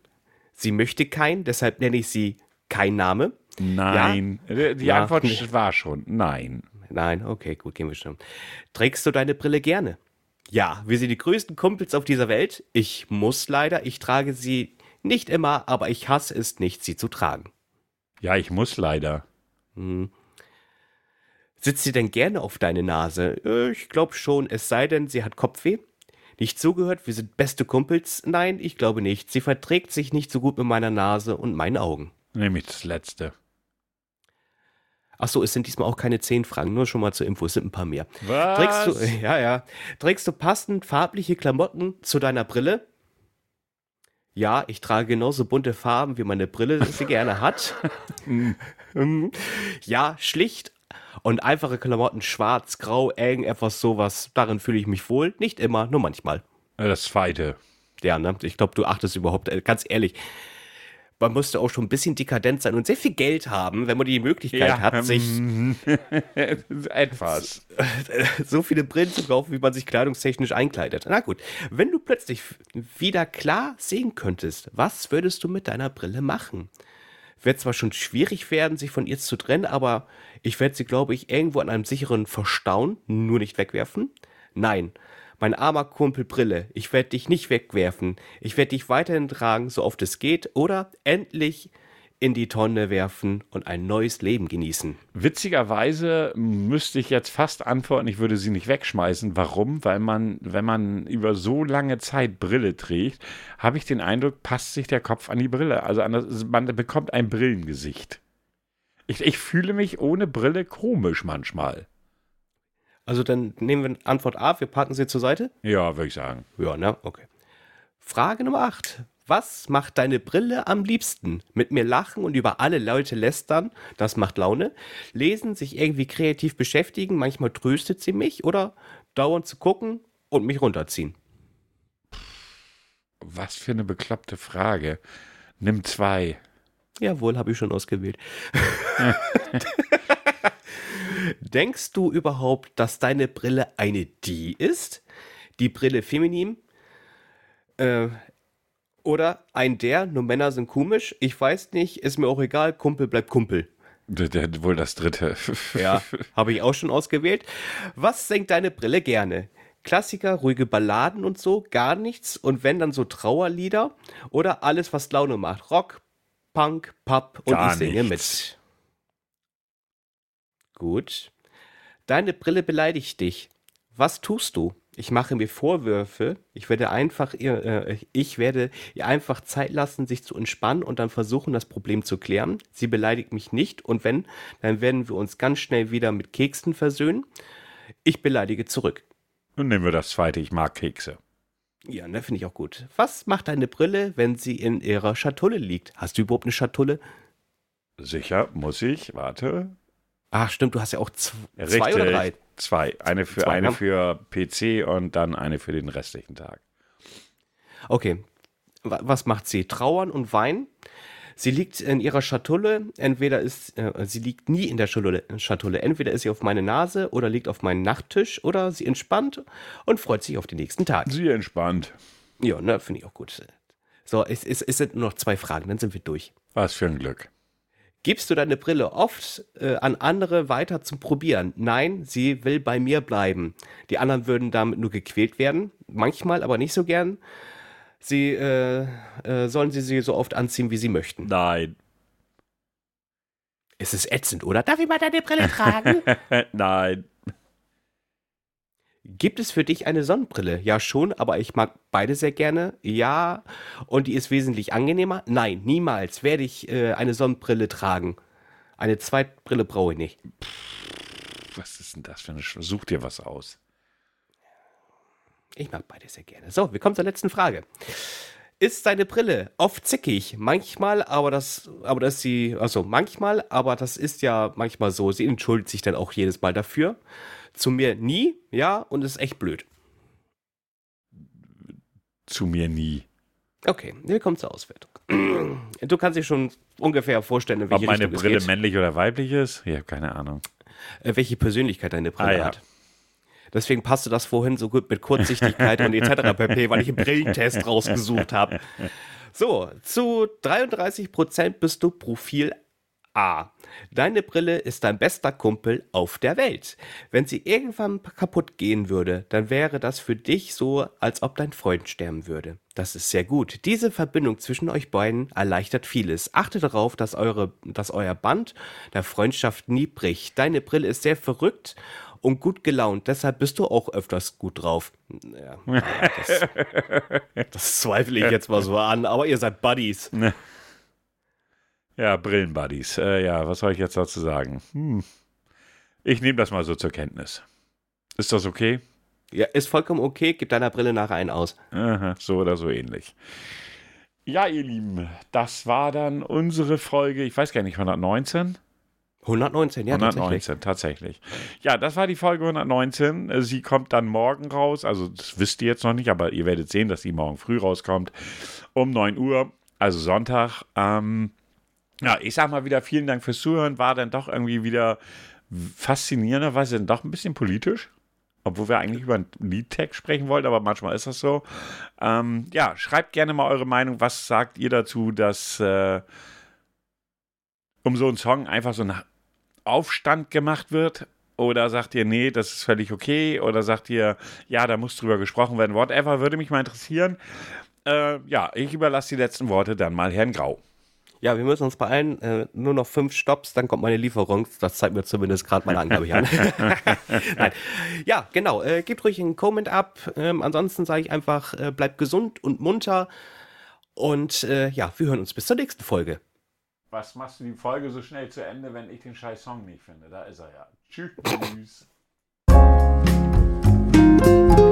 Sie möchte keinen, deshalb nenne ich sie kein Name. Nein. Äh, Die Ja. Antwort war schon nein. Nein, okay, gut, gehen wir schon. Trägst du deine Brille gerne? Ja, wir sind die größten Kumpels auf dieser Welt. Ich muss leider, ich trage sie nicht immer, aber ich hasse es nicht, sie zu tragen. Ja, ich muss leider. Sitzt sie denn gerne auf deine Nase? Äh, Ich glaube schon, es sei denn, sie hat Kopfweh. Nicht zugehört, wir sind beste Kumpels? Nein, ich glaube nicht. Sie verträgt sich nicht so gut mit meiner Nase und meinen Augen. Nämlich das letzte. Ach so, es sind diesmal auch keine zehn Fragen, nur schon mal zur Info, es sind ein paar mehr. Was? Trägst du, ja, ja. Trägst du passend farbliche Klamotten zu deiner Brille? Ja, ich trage genauso bunte Farben, wie meine Brille sie gerne hat. [LAUGHS] [LAUGHS] Ähm, ja, schlicht und einfache Klamotten, schwarz, grau, eng, etwas sowas. Darin fühle ich mich wohl. Nicht immer, nur manchmal. Das zweite. Ja, ne? Ich glaube, du achtest überhaupt, äh, ganz ehrlich. Man musste auch schon ein bisschen dekadent sein und sehr viel Geld haben, wenn man die Möglichkeit hat, sich [LAUGHS] mhm. Etwas. [LAUGHS] so viele Brillen zu kaufen, wie man sich kleidungstechnisch einkleidet. Na gut, wenn du plötzlich wieder klar sehen könntest, was würdest du mit deiner Brille machen? Wird zwar schon schwierig werden, sich von ihr zu trennen, aber ich werde sie, glaube ich, irgendwo an einem sicheren verstauen, nur nicht wegwerfen. Nein, mein armer Kumpel Brille, ich werde dich nicht wegwerfen. Ich werde dich weiterhin tragen, so oft es geht, oder endlich in die Tonne werfen und ein neues Leben genießen. Witzigerweise müsste ich jetzt fast antworten, ich würde sie nicht wegschmeißen. Warum? Weil man, wenn man über so lange Zeit Brille trägt, habe ich den Eindruck, passt sich der Kopf an die Brille. Also das, man bekommt ein Brillengesicht. Ich, ich fühle mich ohne Brille komisch manchmal. Also dann nehmen wir Antwort A, wir packen sie zur Seite. Ja, würde ich sagen. Ja, ne? Okay. Frage Nummer 8. Was macht deine Brille am liebsten? Mit mir lachen und über alle Leute lästern, das macht Laune. Lesen, sich irgendwie kreativ beschäftigen, manchmal tröstet sie mich oder dauernd zu gucken und mich runterziehen. Was für eine bekloppte Frage. Nimm zwei. Jawohl, habe ich schon ausgewählt. [LAUGHS] Denkst du überhaupt, dass deine Brille eine die ist? Die Brille feminin? Äh, oder ein der, nur Männer sind komisch? Ich weiß nicht, ist mir auch egal, Kumpel bleibt Kumpel. Der, der, wohl das dritte. [LAUGHS] Ja, habe ich auch schon ausgewählt. Was singt deine Brille gerne? Klassiker, ruhige Balladen und so, gar nichts. Und wenn dann so Trauerlieder oder alles, was Laune macht. Rock, Punk, Pop und Gar ich singe nichts. mit. Gut. Deine Brille beleidigt dich. Was tust du? Ich mache mir Vorwürfe. Ich werde einfach ihr, äh, ich werde ihr einfach Zeit lassen, sich zu entspannen und dann versuchen, das Problem zu klären. Sie beleidigt mich nicht und wenn, dann werden wir uns ganz schnell wieder mit Keksen versöhnen. Ich beleidige zurück. Nun nehmen wir das zweite. Ich mag Kekse. Ja, ne, finde ich auch gut. Was macht deine Brille, wenn sie in ihrer Schatulle liegt? Hast du überhaupt eine Schatulle? Sicher, muss ich. Warte. Ach, stimmt, du hast ja auch zw zwei oder drei. Zwei. Eine für, Zwei, eine ne? für PC und dann eine für den restlichen Tag. Okay. Wa- Was macht sie? Trauern und weinen? Sie liegt in ihrer Schatulle. Entweder ist, äh, sie liegt nie in der Schatulle, Schatulle. Entweder ist sie auf meine Nase oder liegt auf meinen Nachttisch oder sie entspannt und freut sich auf den nächsten Tag. Sie entspannt. Ja, ne, finde ich auch gut. So, es, es, es sind nur noch zwei Fragen, dann sind wir durch. Was für ein Glück. Gibst du deine Brille oft äh, an andere weiter zum Probieren? Nein, sie will bei mir bleiben. Die anderen würden damit nur gequält werden. Manchmal, aber nicht so gern. Sie äh, äh, sollen sie sie so oft anziehen, wie sie möchten. Nein. Es ist ätzend, oder? Darf ich mal deine Brille tragen? [LAUGHS] Nein. Gibt es für dich eine Sonnenbrille? Ja, schon, aber ich mag beide sehr gerne. Ja, und die ist wesentlich angenehmer? Nein, niemals werde ich äh, eine Sonnenbrille tragen. Eine Zweitbrille brauche ich nicht. Was ist denn das für eine Sch Such dir was aus. Ich mag beide sehr gerne. So, wir kommen zur letzten Frage. Ist seine Brille oft zickig? Manchmal, aber das, aber das ist sie, also manchmal, aber das ist ja manchmal so. Sie entschuldigt sich dann auch jedes Mal dafür. Zu mir nie, ja, und ist echt blöd. Zu mir nie. Okay, wir kommen zur Auswertung. Du kannst dir schon ungefähr vorstellen, in welche Ob meine Richtung Brille männlich oder weiblich ist? Ich habe keine Ahnung. Äh, welche Persönlichkeit deine Brille Ah, ja. hat. Deswegen passte das vorhin so gut mit Kurzsichtigkeit und etc. [LAUGHS] pp., weil ich einen Brillentest rausgesucht habe. So, zu 33% bist du Profil A. Deine Brille ist dein bester Kumpel auf der Welt. Wenn sie irgendwann kaputt gehen würde, dann wäre das für dich so, als ob dein Freund sterben würde. Das ist sehr gut. Diese Verbindung zwischen euch beiden erleichtert vieles. Achte darauf, dass, eure, dass euer Band der Freundschaft nie bricht. Deine Brille ist sehr verrückt und gut gelaunt. Deshalb bist du auch öfters gut drauf. Ja, [LAUGHS] das, das zweifle ich jetzt mal so an, aber ihr seid Buddies. [LAUGHS] Ja, Brillenbuddies. Äh, ja, was soll ich jetzt dazu sagen? Hm. Ich nehme das mal so zur Kenntnis. Ist das okay? Ja, ist vollkommen okay. Gib deiner Brille nachher einen aus. Aha, so oder so ähnlich. Ja, ihr Lieben, das war dann unsere Folge, ich weiß gar nicht, 119? 119, ja, 119, tatsächlich. Ja, das war die Folge 119. Äh, Sie kommt dann morgen raus. Also, das wisst ihr jetzt noch nicht, aber ihr werdet sehen, dass sie morgen früh rauskommt. Um 9 Uhr, also Sonntag. Ähm, ja, ich sag mal wieder vielen Dank fürs Zuhören. War dann doch irgendwie wieder faszinierenderweise dann doch ein bisschen politisch. Obwohl wir eigentlich über einen Liedtext sprechen wollten, aber manchmal ist das so. Ähm, ja, schreibt gerne mal eure Meinung. Was sagt ihr dazu, dass äh, um so einen Song einfach so ein Aufstand gemacht wird? Oder sagt ihr, nee, das ist völlig okay? Oder sagt ihr, ja, da muss drüber gesprochen werden? Whatever, würde mich mal interessieren. Äh, ja, ich überlasse die letzten Worte dann mal Herrn Grau. Ja, wir müssen uns beeilen. Äh, nur noch fünf Stops, dann kommt meine Lieferung. Das zeigt mir zumindest gerade meine Angabe hier an. [LAUGHS] Nein. Ja, genau. Äh, gebt ruhig einen Comment ab. Ähm, ansonsten sage ich einfach, äh, bleibt gesund und munter. Und äh, ja, wir hören uns bis zur nächsten Folge. Was machst du die Folge so schnell zu Ende, wenn ich den scheiß Song nicht finde? Da ist er ja. Tschüss. [LAUGHS]